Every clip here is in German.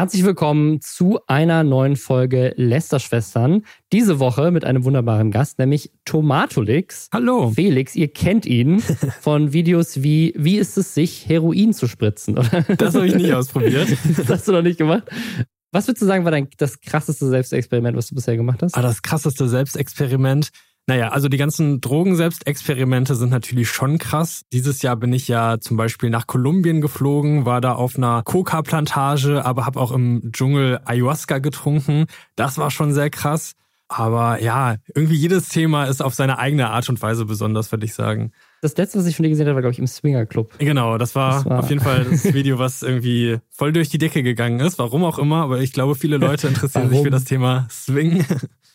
Herzlich willkommen zu einer neuen Folge Lästerschwestern. Diese Woche mit einem wunderbaren Gast, nämlich Tomatolix. Hallo. Felix, ihr kennt ihn von Videos wie Wie ist es sich, Heroin zu spritzen, oder? Das habe ich nicht ausprobiert. das hast du noch nicht gemacht. Was würdest du sagen, war dein das krasseste Selbstexperiment, was du bisher gemacht hast? Ah, das krasseste Selbstexperiment. Naja, also die ganzen Drogenselbstexperimente sind natürlich schon krass. Dieses Jahr bin ich ja zum Beispiel nach Kolumbien geflogen, war da auf einer Coca-Plantage, aber habe auch im Dschungel Ayahuasca getrunken. Das war schon sehr krass. Aber ja, irgendwie jedes Thema ist auf seine eigene Art und Weise besonders, würde ich sagen. Das letzte, was ich von dir gesehen habe, war, glaube ich, im Swinger Club. Genau, das war, das war, auf jeden Fall das Video, was irgendwie voll durch die Decke gegangen ist. Warum auch immer, aber ich glaube, viele Leute interessieren sich für das Thema Swing,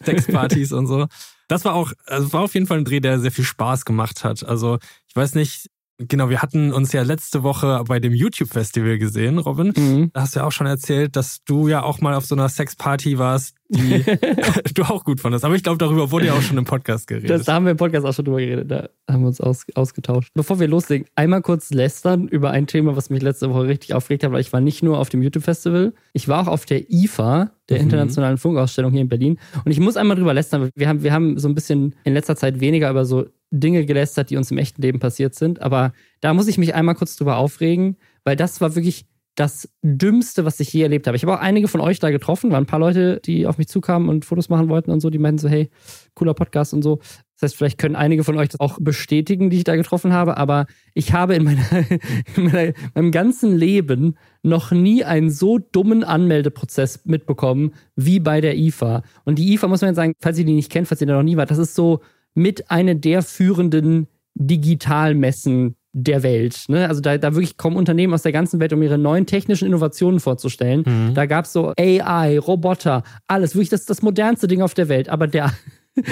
Sexpartys und so. Das war auch, also war auf jeden Fall ein Dreh, der sehr viel Spaß gemacht hat. Also ich weiß nicht, Genau, wir hatten uns ja letzte Woche bei dem YouTube-Festival gesehen, Robin. Mhm. Da hast du ja auch schon erzählt, dass du ja auch mal auf so einer Sexparty warst, die du auch gut fandest. Aber ich glaube, darüber wurde ja auch schon im Podcast geredet. Das, da haben wir im Podcast auch schon drüber geredet. Da haben wir uns aus, ausgetauscht. Bevor wir loslegen, einmal kurz lästern über ein Thema, was mich letzte Woche richtig aufgeregt hat, weil ich war nicht nur auf dem YouTube-Festival, ich war auch auf der IFA, der mhm. Internationalen Funkausstellung hier in Berlin. Und ich muss einmal drüber lästern. Wir haben, wir haben so ein bisschen in letzter Zeit weniger über so Dinge gelästert, die uns im echten Leben passiert sind. Aber da muss ich mich einmal kurz drüber aufregen, weil das war wirklich das Dümmste, was ich je erlebt habe. Ich habe auch einige von euch da getroffen, waren ein paar Leute, die auf mich zukamen und Fotos machen wollten und so, die meinten so, hey, cooler Podcast und so. Das heißt, vielleicht können einige von euch das auch bestätigen, die ich da getroffen habe, aber ich habe in, meiner, in meiner, meinem ganzen Leben noch nie einen so dummen Anmeldeprozess mitbekommen wie bei der IFA. Und die IFA muss man jetzt sagen, falls ihr die nicht kennt, falls ihr da noch nie wart, das ist so mit einer der führenden Digitalmessen der Welt. Ne? Also da, da wirklich kommen Unternehmen aus der ganzen Welt, um ihre neuen technischen Innovationen vorzustellen. Mhm. Da gab es so AI, Roboter, alles, wirklich das, das modernste Ding auf der Welt. Aber der,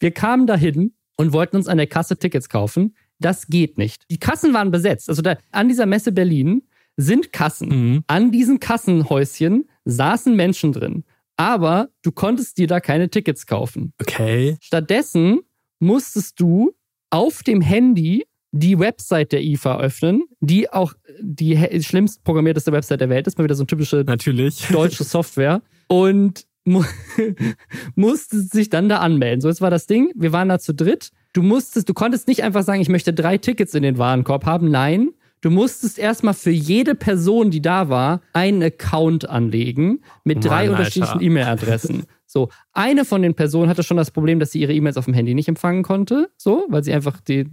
wir kamen dahin und wollten uns an der Kasse Tickets kaufen. Das geht nicht. Die Kassen waren besetzt. Also da, an dieser Messe Berlin sind Kassen. Mhm. An diesen Kassenhäuschen saßen Menschen drin aber du konntest dir da keine Tickets kaufen. Okay. Stattdessen musstest du auf dem Handy die Website der IFA öffnen, die auch die schlimmst programmierteste Website der Welt ist, mal wieder so eine typische Natürlich. deutsche Software. Und mu musstest sich dann da anmelden. So, jetzt war das Ding, wir waren da zu dritt. Du musstest, du konntest nicht einfach sagen, ich möchte drei Tickets in den Warenkorb haben. Nein, Du musstest erstmal für jede Person, die da war, einen Account anlegen mit Mann, drei unterschiedlichen E-Mail-Adressen. So, eine von den Personen hatte schon das Problem, dass sie ihre E-Mails auf dem Handy nicht empfangen konnte, so, weil sie einfach die,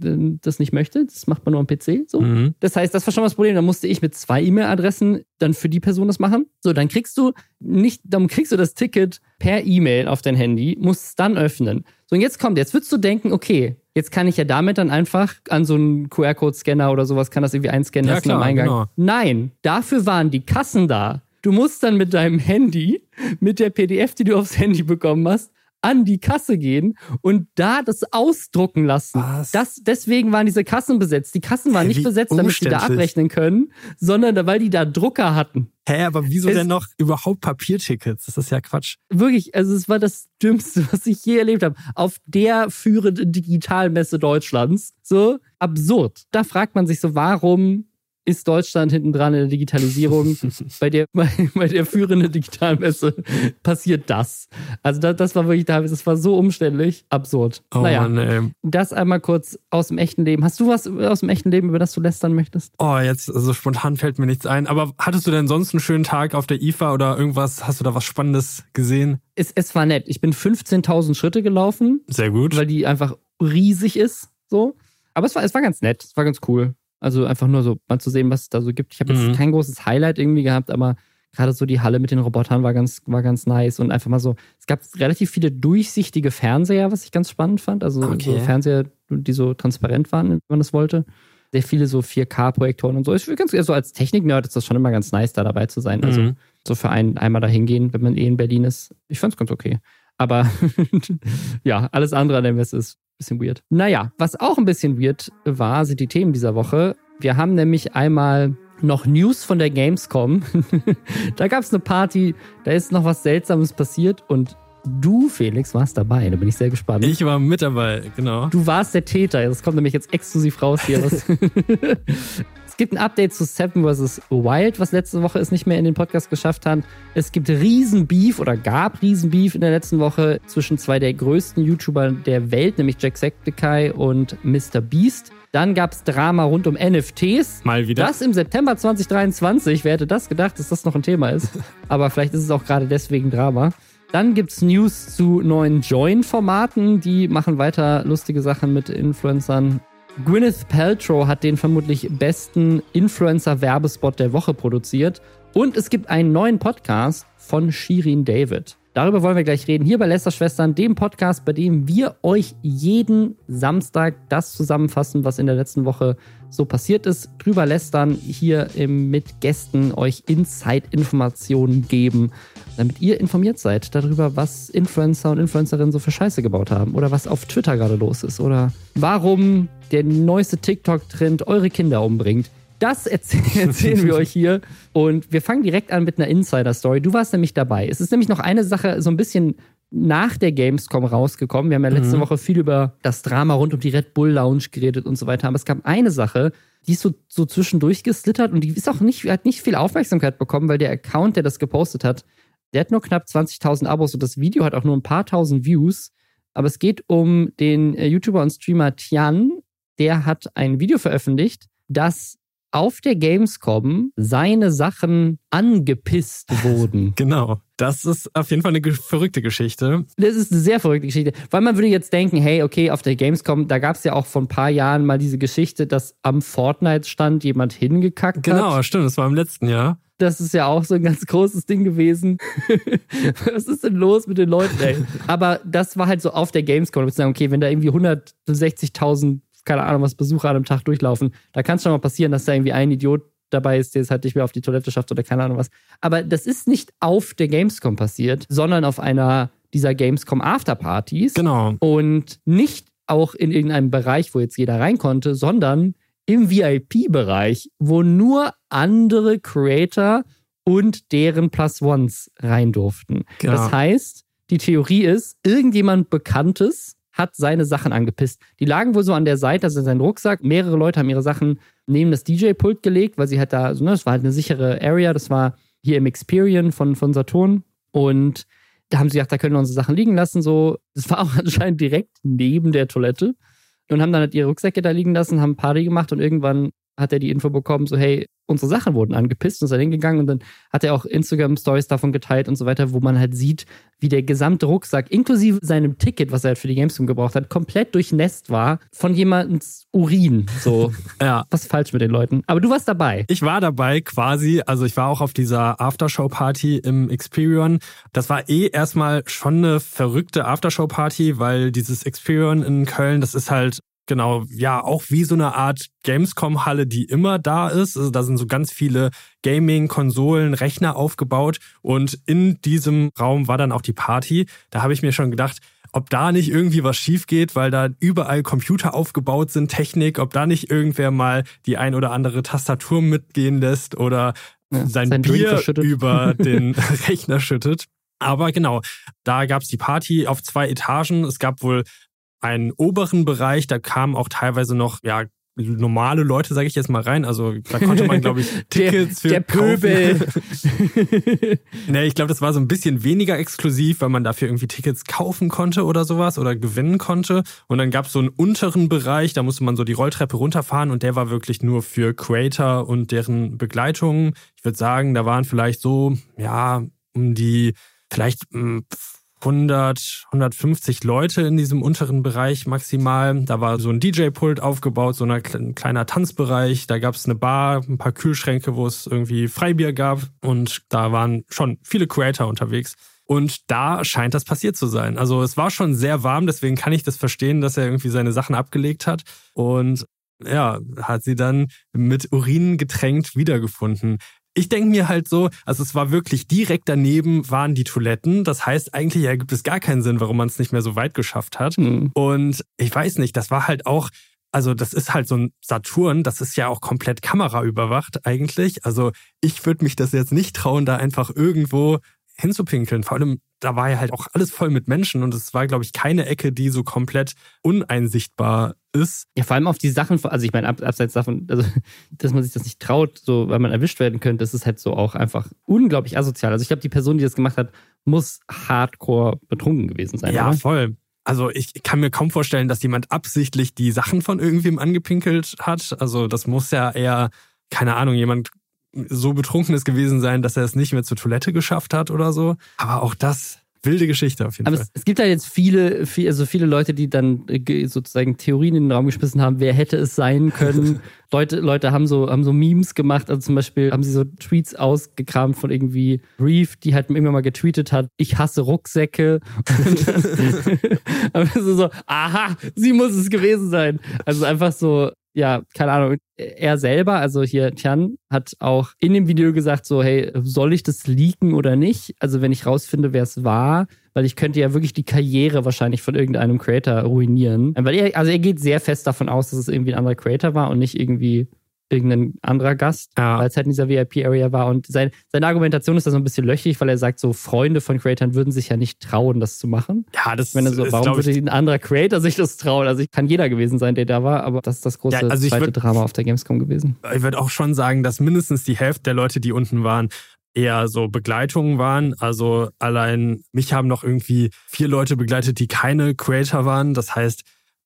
das nicht möchte. Das macht man nur am PC, so. Mhm. Das heißt, das war schon das Problem. Da musste ich mit zwei E-Mail-Adressen dann für die Person das machen. So, dann kriegst du nicht, dann kriegst du das Ticket per E-Mail auf dein Handy, musst es dann öffnen. So, und jetzt kommt, jetzt würdest du denken, okay, Jetzt kann ich ja damit dann einfach an so einen QR-Code-Scanner oder sowas, kann das irgendwie einscannen lassen ja, klar, am Eingang. Genau. Nein, dafür waren die Kassen da. Du musst dann mit deinem Handy, mit der PDF, die du aufs Handy bekommen hast, an die Kasse gehen und da das ausdrucken lassen. Was? Das, deswegen waren diese Kassen besetzt. Die Kassen waren Hä, nicht besetzt, damit sie da abrechnen können, sondern weil die da Drucker hatten. Hä, aber wieso es, denn noch überhaupt Papiertickets? Das ist ja Quatsch. Wirklich, also es war das Dümmste, was ich je erlebt habe. Auf der führenden Digitalmesse Deutschlands. So absurd. Da fragt man sich so, warum ist Deutschland hinten dran in der Digitalisierung. bei, der, bei, bei der führenden Digitalmesse passiert das. Also das, das war wirklich, das war so umständlich, absurd. Oh naja, Mann, ey. das einmal kurz aus dem echten Leben. Hast du was aus dem echten Leben, über das du lästern möchtest? Oh, jetzt, also spontan fällt mir nichts ein. Aber hattest du denn sonst einen schönen Tag auf der IFA oder irgendwas? Hast du da was Spannendes gesehen? Es, es war nett. Ich bin 15.000 Schritte gelaufen. Sehr gut. Weil die einfach riesig ist, so. Aber es war, es war ganz nett. Es war ganz cool. Also einfach nur so mal zu sehen, was es da so gibt. Ich habe jetzt mhm. kein großes Highlight irgendwie gehabt, aber gerade so die Halle mit den Robotern war ganz, war ganz nice und einfach mal so, es gab relativ viele durchsichtige Fernseher, was ich ganz spannend fand. Also okay. so Fernseher, die so transparent waren, wenn man das wollte. Sehr viele so 4K-Projektoren und so. Ich ganz, also als Technik-Nerd ist das schon immer ganz nice, da dabei zu sein. Also mhm. so für einen einmal da hingehen, wenn man eh in Berlin ist. Ich fand's ganz okay. Aber ja, alles andere an der Messe ist bisschen weird. Naja, was auch ein bisschen weird war, sind die Themen dieser Woche. Wir haben nämlich einmal noch News von der Gamescom. da gab es eine Party, da ist noch was Seltsames passiert und du, Felix, warst dabei. Da bin ich sehr gespannt. Ich war mit dabei, genau. Du warst der Täter. Das kommt nämlich jetzt exklusiv raus hier. Es gibt ein Update zu Seven vs. Wild, was letzte Woche es nicht mehr in den Podcast geschafft hat. Es gibt Riesenbeef oder gab Riesenbeef in der letzten Woche zwischen zwei der größten YouTuber der Welt, nämlich Jacksepticeye und Mr. Beast. Dann gab es Drama rund um NFTs. Mal wieder. Das im September 2023. Wer hätte das gedacht, dass das noch ein Thema ist? Aber vielleicht ist es auch gerade deswegen Drama. Dann gibt es News zu neuen Join-Formaten. Die machen weiter lustige Sachen mit Influencern. Gwyneth Paltrow hat den vermutlich besten Influencer-Werbespot der Woche produziert. Und es gibt einen neuen Podcast von Shirin David. Darüber wollen wir gleich reden. Hier bei Lester Schwestern, dem Podcast, bei dem wir euch jeden Samstag das zusammenfassen, was in der letzten Woche so passiert ist. Drüber lästern, hier mit Gästen euch Inside-Informationen geben, damit ihr informiert seid darüber, was Influencer und Influencerinnen so für Scheiße gebaut haben oder was auf Twitter gerade los ist oder warum der neueste TikTok-Trend eure Kinder umbringt. Das erzählen wir euch hier. Und wir fangen direkt an mit einer Insider-Story. Du warst nämlich dabei. Es ist nämlich noch eine Sache so ein bisschen nach der Gamescom rausgekommen. Wir haben ja letzte mhm. Woche viel über das Drama rund um die Red Bull Lounge geredet und so weiter. Aber es gab eine Sache, die ist so, so zwischendurch geslittert und die ist auch nicht, hat nicht viel Aufmerksamkeit bekommen, weil der Account, der das gepostet hat, der hat nur knapp 20.000 Abos und das Video hat auch nur ein paar tausend Views. Aber es geht um den äh, YouTuber und Streamer Tian. Der hat ein Video veröffentlicht, das auf der Gamescom seine Sachen angepisst wurden. Genau. Das ist auf jeden Fall eine verrückte Geschichte. Das ist eine sehr verrückte Geschichte. Weil man würde jetzt denken, hey, okay, auf der Gamescom, da gab es ja auch vor ein paar Jahren mal diese Geschichte, dass am Fortnite-Stand jemand hingekackt genau, hat. Genau, stimmt, das war im letzten Jahr. Das ist ja auch so ein ganz großes Ding gewesen. Was ist denn los mit den Leuten, ey? Aber das war halt so auf der Gamescom. Ich sagen, okay, wenn da irgendwie 160.000 keine Ahnung, was Besucher an einem Tag durchlaufen. Da kann es schon mal passieren, dass da irgendwie ein Idiot dabei ist, der es halt nicht mehr auf die Toilette schafft oder keine Ahnung was. Aber das ist nicht auf der Gamescom passiert, sondern auf einer dieser Gamescom Afterpartys. Genau. Und nicht auch in irgendeinem Bereich, wo jetzt jeder rein konnte, sondern im VIP-Bereich, wo nur andere Creator und deren Plus Ones rein durften. Genau. Das heißt, die Theorie ist, irgendjemand Bekanntes hat seine Sachen angepisst. Die lagen wohl so an der Seite, also sein Rucksack. Mehrere Leute haben ihre Sachen neben das DJ-Pult gelegt, weil sie halt da, also, ne, das war halt eine sichere Area. Das war hier im Experian von, von Saturn. Und da haben sie gesagt, da können wir unsere Sachen liegen lassen. So, das war auch anscheinend direkt neben der Toilette. Und haben dann halt ihre Rucksäcke da liegen lassen, haben Party gemacht und irgendwann hat er die Info bekommen, so hey, unsere Sachen wurden angepisst und ist dann hingegangen und dann hat er auch Instagram-Stories davon geteilt und so weiter, wo man halt sieht, wie der gesamte Rucksack, inklusive seinem Ticket, was er halt für die Gamescom gebraucht hat, komplett durchnässt war von jemandens Urin. So, ja. Was ist falsch mit den Leuten? Aber du warst dabei. Ich war dabei quasi, also ich war auch auf dieser Aftershow-Party im Experion. Das war eh erstmal schon eine verrückte Aftershow-Party, weil dieses Experion in Köln, das ist halt Genau, ja, auch wie so eine Art Gamescom-Halle, die immer da ist. Also da sind so ganz viele Gaming, Konsolen, Rechner aufgebaut und in diesem Raum war dann auch die Party. Da habe ich mir schon gedacht, ob da nicht irgendwie was schief geht, weil da überall Computer aufgebaut sind, Technik, ob da nicht irgendwer mal die ein oder andere Tastatur mitgehen lässt oder ja, sein, sein Bier über den Rechner schüttet. Aber genau, da gab es die Party auf zwei Etagen. Es gab wohl einen oberen Bereich, da kamen auch teilweise noch, ja, normale Leute, sage ich jetzt mal rein. Also da konnte man, glaube ich, Tickets der, für der Pöbel. nee, ich glaube, das war so ein bisschen weniger exklusiv, weil man dafür irgendwie Tickets kaufen konnte oder sowas oder gewinnen konnte. Und dann gab es so einen unteren Bereich, da musste man so die Rolltreppe runterfahren und der war wirklich nur für Creator und deren Begleitung. Ich würde sagen, da waren vielleicht so, ja, um die vielleicht 100, 150 Leute in diesem unteren Bereich maximal. Da war so ein DJ-Pult aufgebaut, so ein kleiner Tanzbereich. Da gab es eine Bar, ein paar Kühlschränke, wo es irgendwie Freibier gab. Und da waren schon viele Creator unterwegs. Und da scheint das passiert zu sein. Also es war schon sehr warm, deswegen kann ich das verstehen, dass er irgendwie seine Sachen abgelegt hat. Und ja, hat sie dann mit Urin getränkt wiedergefunden ich denke mir halt so, also es war wirklich direkt daneben waren die Toiletten. Das heißt, eigentlich ergibt es gar keinen Sinn, warum man es nicht mehr so weit geschafft hat. Mhm. Und ich weiß nicht, das war halt auch, also das ist halt so ein Saturn, das ist ja auch komplett kameraüberwacht eigentlich. Also ich würde mich das jetzt nicht trauen, da einfach irgendwo hinzupinkeln. Vor allem, da war ja halt auch alles voll mit Menschen und es war, glaube ich, keine Ecke, die so komplett uneinsichtbar ist. Ja, vor allem auf die Sachen, also ich meine, abseits davon, also, dass man sich das nicht traut, so, weil man erwischt werden könnte, das ist halt so auch einfach unglaublich asozial. Also ich glaube, die Person, die das gemacht hat, muss hardcore betrunken gewesen sein. Ja, oder? voll. Also ich kann mir kaum vorstellen, dass jemand absichtlich die Sachen von irgendwem angepinkelt hat. Also das muss ja eher, keine Ahnung, jemand so betrunken ist gewesen sein, dass er es nicht mehr zur Toilette geschafft hat oder so. Aber auch das wilde Geschichte auf jeden Aber Fall. Es, es gibt da jetzt viele, viel, also viele Leute, die dann äh, sozusagen Theorien in den Raum geschmissen haben, wer hätte es sein können. Leute, Leute haben so, haben so Memes gemacht, also zum Beispiel haben sie so Tweets ausgekramt von irgendwie Brief, die halt irgendwann mal getweetet hat, ich hasse Rucksäcke. Aber so, so, aha, sie muss es gewesen sein. Also einfach so, ja, keine Ahnung, er selber, also hier Tian, hat auch in dem Video gesagt, so, hey, soll ich das leaken oder nicht? Also wenn ich rausfinde, wer es war, weil ich könnte ja wirklich die Karriere wahrscheinlich von irgendeinem Creator ruinieren. Weil er, also er geht sehr fest davon aus, dass es irgendwie ein anderer Creator war und nicht irgendwie irgendein anderer Gast, ja. weil es halt in dieser VIP-Area war. Und sein, seine Argumentation ist da so ein bisschen löchrig, weil er sagt, so Freunde von Creatoren würden sich ja nicht trauen, das zu machen. Ja, das Wenn er so, ist, warum würde ein anderer Creator sich das trauen? Also ich kann jeder gewesen sein, der da war, aber das ist das große ja, also zweite würd, Drama auf der Gamescom gewesen. Ich würde auch schon sagen, dass mindestens die Hälfte der Leute, die unten waren, eher so Begleitungen waren. Also allein mich haben noch irgendwie vier Leute begleitet, die keine Creator waren. Das heißt,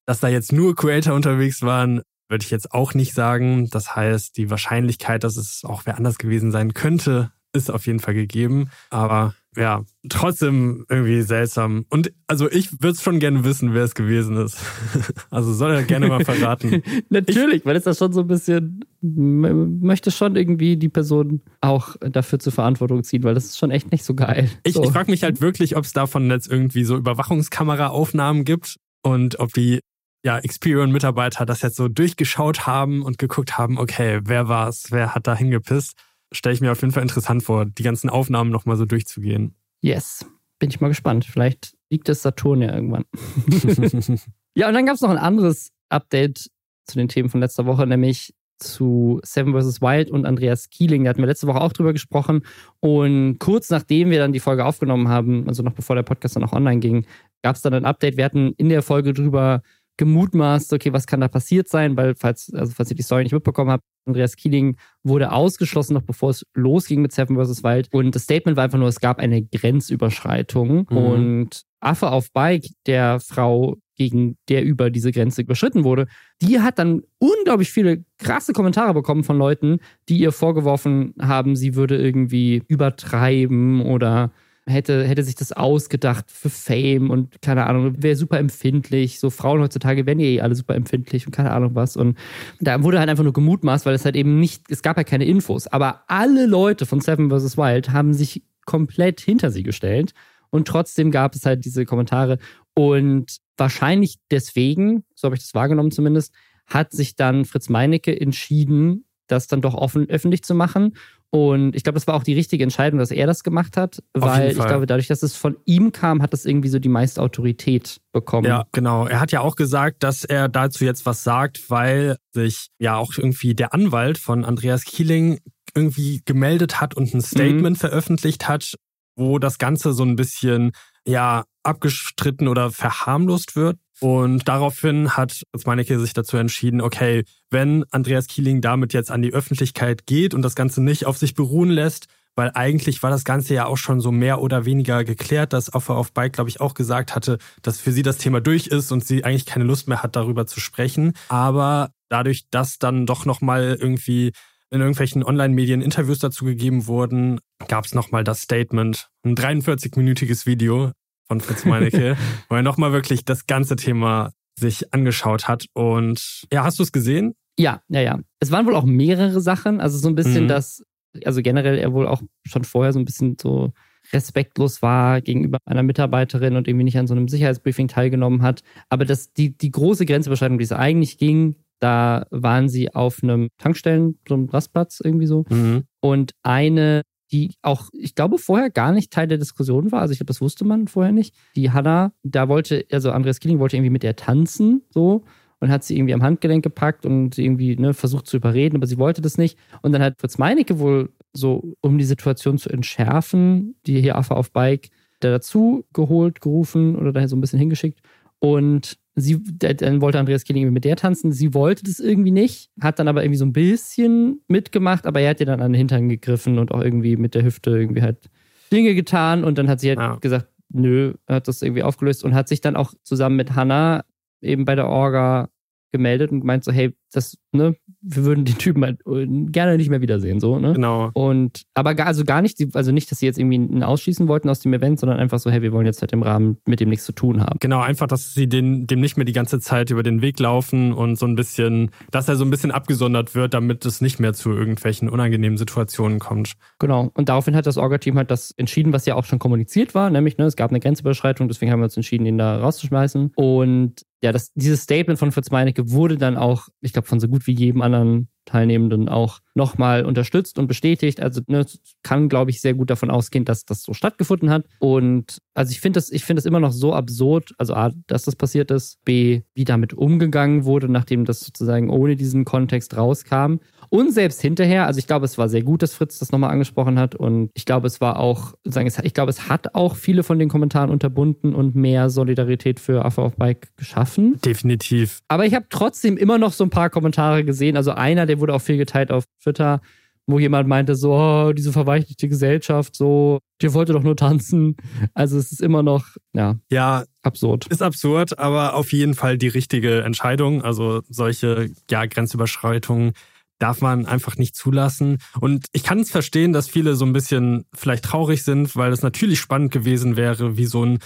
dass da jetzt nur Creator unterwegs waren, würde ich jetzt auch nicht sagen. Das heißt, die Wahrscheinlichkeit, dass es auch wer anders gewesen sein könnte, ist auf jeden Fall gegeben. Aber ja, trotzdem irgendwie seltsam. Und also ich würde es schon gerne wissen, wer es gewesen ist. also soll er gerne mal verraten. Natürlich, ich, weil es da schon so ein bisschen möchte schon irgendwie die Person auch dafür zur Verantwortung ziehen, weil das ist schon echt nicht so geil. Ich, so. ich frage mich halt wirklich, ob es davon jetzt irgendwie so Überwachungskameraaufnahmen gibt und ob die ja, Experian-Mitarbeiter das jetzt so durchgeschaut haben und geguckt haben, okay, wer war's, wer hat da hingepisst, stelle ich mir auf jeden Fall interessant vor, die ganzen Aufnahmen nochmal so durchzugehen. Yes, bin ich mal gespannt. Vielleicht liegt es Saturn ja irgendwann. ja, und dann gab es noch ein anderes Update zu den Themen von letzter Woche, nämlich zu Seven vs. Wild und Andreas Kieling. Da hatten wir letzte Woche auch drüber gesprochen. Und kurz nachdem wir dann die Folge aufgenommen haben, also noch bevor der Podcast dann auch online ging, gab es dann ein Update. Wir hatten in der Folge drüber gemutmaßt, okay, was kann da passiert sein, weil falls, also falls ihr die Story nicht mitbekommen habt, Andreas Kieling wurde ausgeschlossen, noch bevor es losging mit Seven vs. Wild. Und das Statement war einfach nur, es gab eine Grenzüberschreitung. Mhm. Und Affe auf Bike, der Frau, gegen der über diese Grenze überschritten wurde, die hat dann unglaublich viele krasse Kommentare bekommen von Leuten, die ihr vorgeworfen haben, sie würde irgendwie übertreiben oder hätte, hätte sich das ausgedacht für Fame und keine Ahnung, wäre super empfindlich. So Frauen heutzutage werden ja eh alle super empfindlich und keine Ahnung was. Und da wurde halt einfach nur gemutmaßt, weil es halt eben nicht, es gab ja keine Infos. Aber alle Leute von Seven vs. Wild haben sich komplett hinter sie gestellt. Und trotzdem gab es halt diese Kommentare. Und wahrscheinlich deswegen, so habe ich das wahrgenommen zumindest, hat sich dann Fritz Meinecke entschieden, das dann doch offen öffentlich zu machen und ich glaube, das war auch die richtige Entscheidung, dass er das gemacht hat, weil ich glaube, dadurch, dass es von ihm kam, hat das irgendwie so die meiste Autorität bekommen. Ja, genau. Er hat ja auch gesagt, dass er dazu jetzt was sagt, weil sich ja auch irgendwie der Anwalt von Andreas Kieling irgendwie gemeldet hat und ein Statement mhm. veröffentlicht hat, wo das Ganze so ein bisschen ja abgestritten oder verharmlost wird. Und daraufhin hat Meinecke sich dazu entschieden, okay, wenn Andreas Kieling damit jetzt an die Öffentlichkeit geht und das Ganze nicht auf sich beruhen lässt, weil eigentlich war das Ganze ja auch schon so mehr oder weniger geklärt, dass Offer auf Bike, glaube ich, auch gesagt hatte, dass für sie das Thema durch ist und sie eigentlich keine Lust mehr hat, darüber zu sprechen. Aber dadurch, dass dann doch nochmal irgendwie in irgendwelchen Online-Medien Interviews dazu gegeben wurden, gab es nochmal das Statement, ein 43-minütiges Video, von Fritz Meinecke, wo er nochmal wirklich das ganze Thema sich angeschaut hat. Und ja, hast du es gesehen? Ja, ja, ja. Es waren wohl auch mehrere Sachen. Also so ein bisschen mhm. das, also generell er wohl auch schon vorher so ein bisschen so respektlos war gegenüber einer Mitarbeiterin und irgendwie nicht an so einem Sicherheitsbriefing teilgenommen hat. Aber das, die, die große Grenzüberschreitung, die es eigentlich ging, da waren sie auf einem Tankstellen, so einem Rastplatz irgendwie so. Mhm. Und eine die auch, ich glaube, vorher gar nicht Teil der Diskussion war. Also ich glaube, das wusste man vorher nicht. Die Hanna, da wollte, also Andreas Killing wollte irgendwie mit der tanzen, so, und hat sie irgendwie am Handgelenk gepackt und irgendwie ne, versucht zu überreden, aber sie wollte das nicht. Und dann hat Fritz Meinecke wohl so, um die Situation zu entschärfen, die hier Affe auf Bike da dazu geholt, gerufen oder daher so ein bisschen hingeschickt. Und sie, dann wollte Andreas Killing mit der tanzen. Sie wollte das irgendwie nicht, hat dann aber irgendwie so ein bisschen mitgemacht, aber er hat ihr dann an den Hintern gegriffen und auch irgendwie mit der Hüfte irgendwie halt Dinge getan. Und dann hat sie halt ja. gesagt, nö, hat das irgendwie aufgelöst und hat sich dann auch zusammen mit Hannah eben bei der Orga gemeldet und meint so, hey, das, ne, wir würden den Typen halt äh, gerne nicht mehr wiedersehen, so, ne? Genau. Und, aber gar, also gar nicht, also nicht, dass sie jetzt irgendwie ihn ausschließen wollten aus dem Event, sondern einfach so, hey, wir wollen jetzt halt im Rahmen mit dem nichts zu tun haben. Genau, einfach, dass sie den, dem nicht mehr die ganze Zeit über den Weg laufen und so ein bisschen, dass er so ein bisschen abgesondert wird, damit es nicht mehr zu irgendwelchen unangenehmen Situationen kommt. Genau. Und daraufhin hat das Orga-Team halt das entschieden, was ja auch schon kommuniziert war, nämlich, ne, es gab eine Grenzüberschreitung, deswegen haben wir uns entschieden, ihn da rauszuschmeißen. Und ja, das, dieses Statement von Fritz Meinecke wurde dann auch, ich glaube, von so gut wie jedem anderen Teilnehmenden auch nochmal unterstützt und bestätigt. Also ne, kann, glaube ich, sehr gut davon ausgehen, dass das so stattgefunden hat. Und also ich finde das, ich finde das immer noch so absurd, also A, dass das passiert ist, B, wie damit umgegangen wurde, nachdem das sozusagen ohne diesen Kontext rauskam. Und selbst hinterher, also ich glaube, es war sehr gut, dass Fritz das nochmal angesprochen hat. Und ich glaube, es war auch, sagen, ich glaube, es hat auch viele von den Kommentaren unterbunden und mehr Solidarität für Affe auf Bike geschaffen. Definitiv. Aber ich habe trotzdem immer noch so ein paar Kommentare gesehen. Also einer, der wurde auch viel geteilt auf Twitter, wo jemand meinte, so, oh, diese verweichlichte Gesellschaft, so, dir wollte doch nur tanzen. Also es ist immer noch, ja, ja, absurd. Ist absurd, aber auf jeden Fall die richtige Entscheidung. Also solche, ja, Grenzüberschreitungen darf man einfach nicht zulassen. Und ich kann es verstehen, dass viele so ein bisschen vielleicht traurig sind, weil es natürlich spannend gewesen wäre, wie so ein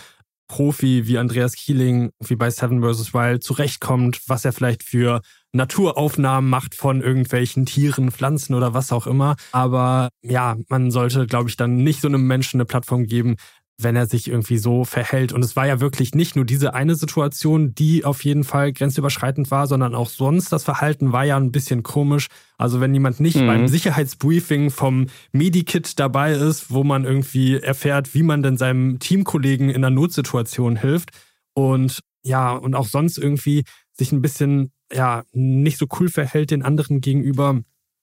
Profi wie Andreas Keeling, wie bei Seven vs. Wild, zurechtkommt, was er vielleicht für Naturaufnahmen macht von irgendwelchen Tieren, Pflanzen oder was auch immer. Aber ja, man sollte, glaube ich, dann nicht so einem Menschen eine Plattform geben, wenn er sich irgendwie so verhält. Und es war ja wirklich nicht nur diese eine Situation, die auf jeden Fall grenzüberschreitend war, sondern auch sonst das Verhalten war ja ein bisschen komisch. Also wenn jemand nicht mhm. beim Sicherheitsbriefing vom Medikit dabei ist, wo man irgendwie erfährt, wie man denn seinem Teamkollegen in einer Notsituation hilft und ja, und auch sonst irgendwie sich ein bisschen ja nicht so cool verhält den anderen gegenüber,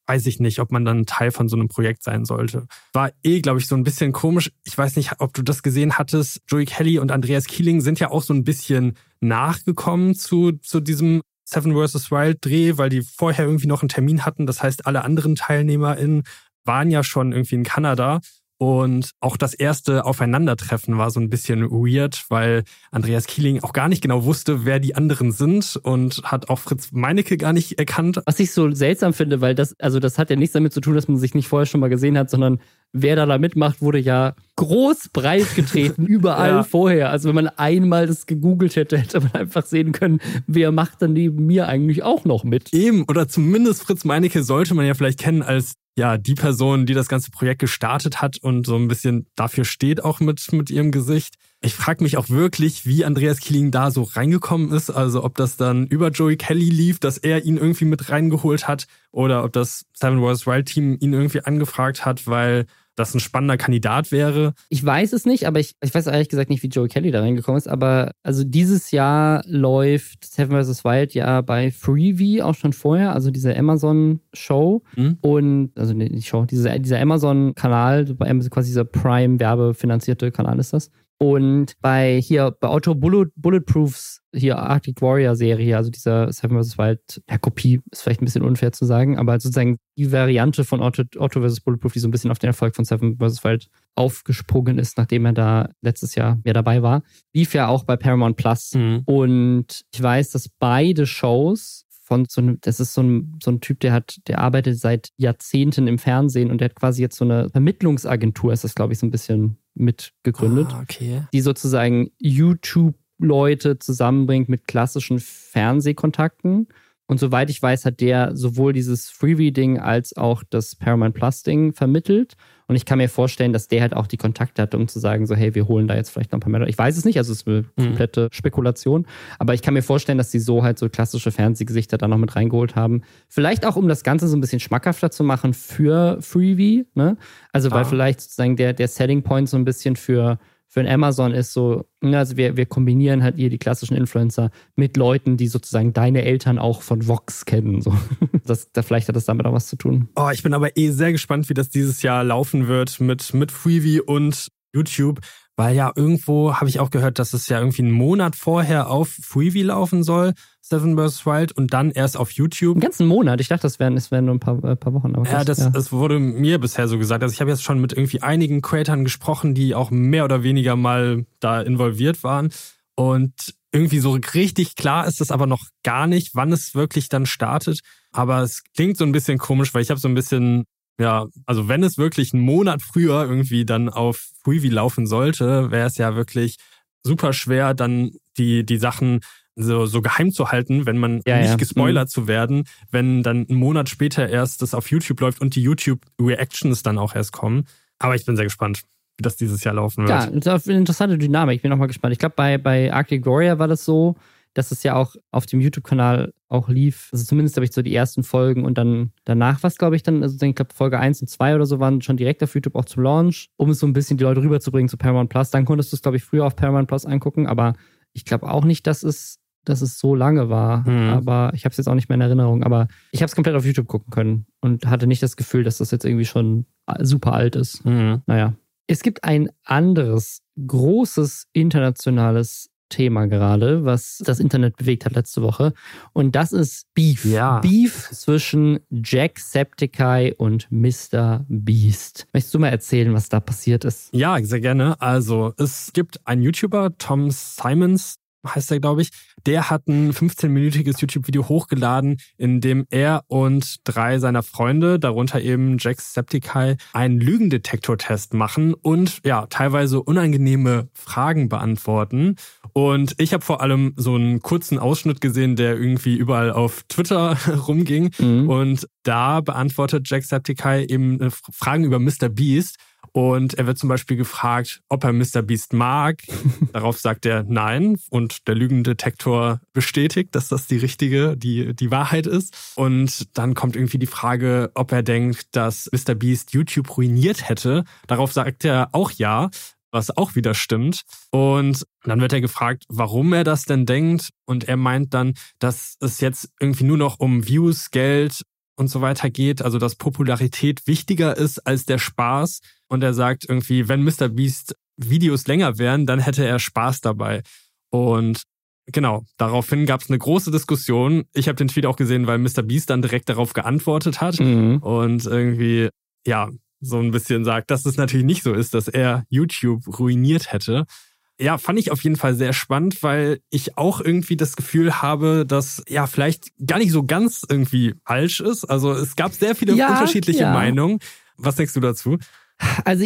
weiß ich nicht, ob man dann Teil von so einem Projekt sein sollte. War eh, glaube ich, so ein bisschen komisch. Ich weiß nicht, ob du das gesehen hattest. Joey Kelly und Andreas Keeling sind ja auch so ein bisschen nachgekommen zu, zu diesem Seven vs. Wild Dreh, weil die vorher irgendwie noch einen Termin hatten. Das heißt, alle anderen TeilnehmerInnen waren ja schon irgendwie in Kanada und auch das erste Aufeinandertreffen war so ein bisschen weird, weil Andreas Kieling auch gar nicht genau wusste, wer die anderen sind und hat auch Fritz Meinecke gar nicht erkannt. Was ich so seltsam finde, weil das, also das hat ja nichts damit zu tun, dass man sich nicht vorher schon mal gesehen hat, sondern wer da da mitmacht, wurde ja groß breit getreten, überall ja. vorher. Also wenn man einmal das gegoogelt hätte, hätte man einfach sehen können, wer macht dann neben mir eigentlich auch noch mit. Eben, oder zumindest Fritz Meinecke sollte man ja vielleicht kennen als ja, die Person, die das ganze Projekt gestartet hat und so ein bisschen dafür steht auch mit, mit ihrem Gesicht. Ich frage mich auch wirklich, wie Andreas Keeling da so reingekommen ist. Also ob das dann über Joey Kelly lief, dass er ihn irgendwie mit reingeholt hat oder ob das Seven Wars Wild Team ihn irgendwie angefragt hat, weil das ein spannender Kandidat wäre? Ich weiß es nicht, aber ich, ich weiß ehrlich gesagt nicht, wie Joey Kelly da reingekommen ist. Aber also dieses Jahr läuft Seven vs. Wild ja bei Freevee auch schon vorher, also diese Amazon-Show. Mhm. Und, also die Show, diese, dieser Amazon-Kanal, quasi dieser Prime-werbefinanzierte Kanal ist das. Und bei hier, bei Auto Bullet, Bulletproofs, hier Arctic Warrior Serie, also dieser Seven vs. Wild, ja, Kopie ist vielleicht ein bisschen unfair zu sagen, aber sozusagen die Variante von Auto, Auto vs. Bulletproof, die so ein bisschen auf den Erfolg von Seven vs. Wild aufgesprungen ist, nachdem er da letztes Jahr mehr dabei war, lief ja auch bei Paramount Plus. Mhm. Und ich weiß, dass beide Shows von so einem, das ist so ein, so ein Typ, der hat, der arbeitet seit Jahrzehnten im Fernsehen und der hat quasi jetzt so eine Vermittlungsagentur, ist das, glaube ich, so ein bisschen mitgegründet, ah, okay. die sozusagen YouTube-Leute zusammenbringt mit klassischen Fernsehkontakten. Und soweit ich weiß, hat der sowohl dieses Freebie-Ding als auch das Paramount Plus-Ding vermittelt. Und ich kann mir vorstellen, dass der halt auch die Kontakte hat, um zu sagen, so, hey, wir holen da jetzt vielleicht noch ein paar mehr. Ich weiß es nicht, also es ist eine mhm. komplette Spekulation. Aber ich kann mir vorstellen, dass die so halt so klassische Fernsehgesichter da noch mit reingeholt haben. Vielleicht auch, um das Ganze so ein bisschen schmackhafter zu machen für Freebie, ne? Also, weil ah. vielleicht sozusagen der, der Selling Point so ein bisschen für für ein Amazon ist so, ne, also wir, wir kombinieren halt hier die klassischen Influencer mit Leuten, die sozusagen deine Eltern auch von Vox kennen. So. Das, da, vielleicht hat das damit auch was zu tun. Oh, ich bin aber eh sehr gespannt, wie das dieses Jahr laufen wird mit, mit Freebie und YouTube, weil ja irgendwo habe ich auch gehört, dass es ja irgendwie einen Monat vorher auf Freebie laufen soll, Seven vs. Wild, und dann erst auf YouTube. Einen ganzen Monat. Ich dachte, das wären, das wären nur ein paar, äh, paar Wochen. Ja, das, ja. das wurde mir bisher so gesagt. Also ich habe jetzt schon mit irgendwie einigen Creatern gesprochen, die auch mehr oder weniger mal da involviert waren. Und irgendwie so richtig klar ist es aber noch gar nicht, wann es wirklich dann startet. Aber es klingt so ein bisschen komisch, weil ich habe so ein bisschen ja, also wenn es wirklich einen Monat früher irgendwie dann auf Freebie laufen sollte, wäre es ja wirklich super schwer, dann die, die Sachen so, so geheim zu halten, wenn man ja, nicht ja. gespoilert mhm. zu werden, wenn dann einen Monat später erst das auf YouTube läuft und die YouTube-Reactions dann auch erst kommen. Aber ich bin sehr gespannt, wie das dieses Jahr laufen wird. Ja, das ist eine interessante Dynamik. Ich bin auch mal gespannt. Ich glaube, bei, bei Arctic Gloria war das so, dass es ja auch auf dem YouTube-Kanal auch lief. Also zumindest habe ich so die ersten Folgen und dann danach was, glaube ich, dann, also ich glaube Folge 1 und 2 oder so waren schon direkt auf YouTube auch zum Launch, um es so ein bisschen die Leute rüberzubringen zu Paramount Plus. Dann konntest du es, glaube ich, früher auf Paramount Plus angucken, aber ich glaube auch nicht, dass es, dass es so lange war. Mhm. Aber ich habe es jetzt auch nicht mehr in Erinnerung. Aber ich habe es komplett auf YouTube gucken können und hatte nicht das Gefühl, dass das jetzt irgendwie schon super alt ist. Mhm. Naja. Es gibt ein anderes großes internationales Thema gerade, was das Internet bewegt hat letzte Woche. Und das ist Beef. Ja. Beef zwischen Jacksepticeye und Mr. Beast. Möchtest du mal erzählen, was da passiert ist? Ja, sehr gerne. Also, es gibt einen YouTuber, Tom Simons, heißt er, glaube ich, der hat ein 15-minütiges YouTube-Video hochgeladen, in dem er und drei seiner Freunde, darunter eben Jack Septiceye, einen Lügendetektor-Test machen und ja, teilweise unangenehme Fragen beantworten. Und ich habe vor allem so einen kurzen Ausschnitt gesehen, der irgendwie überall auf Twitter rumging. Mhm. Und da beantwortet Jack Septiceye eben äh, Fragen über Mr. Beast. Und er wird zum Beispiel gefragt, ob er Mr. Beast mag. Darauf sagt er nein. Und der Lügendetektor bestätigt, dass das die richtige, die, die Wahrheit ist. Und dann kommt irgendwie die Frage, ob er denkt, dass Mr. Beast YouTube ruiniert hätte. Darauf sagt er auch ja was auch wieder stimmt. Und dann wird er gefragt, warum er das denn denkt. Und er meint dann, dass es jetzt irgendwie nur noch um Views, Geld und so weiter geht, also dass Popularität wichtiger ist als der Spaß. Und er sagt irgendwie, wenn Mr. Beast Videos länger wären, dann hätte er Spaß dabei. Und genau, daraufhin gab es eine große Diskussion. Ich habe den Tweet auch gesehen, weil Mr. Beast dann direkt darauf geantwortet hat. Mhm. Und irgendwie, ja, so ein bisschen sagt, dass es natürlich nicht so ist, dass er YouTube ruiniert hätte. Ja, fand ich auf jeden Fall sehr spannend, weil ich auch irgendwie das Gefühl habe, dass ja vielleicht gar nicht so ganz irgendwie falsch ist. Also es gab sehr viele ja, unterschiedliche ja. Meinungen. Was denkst du dazu? Also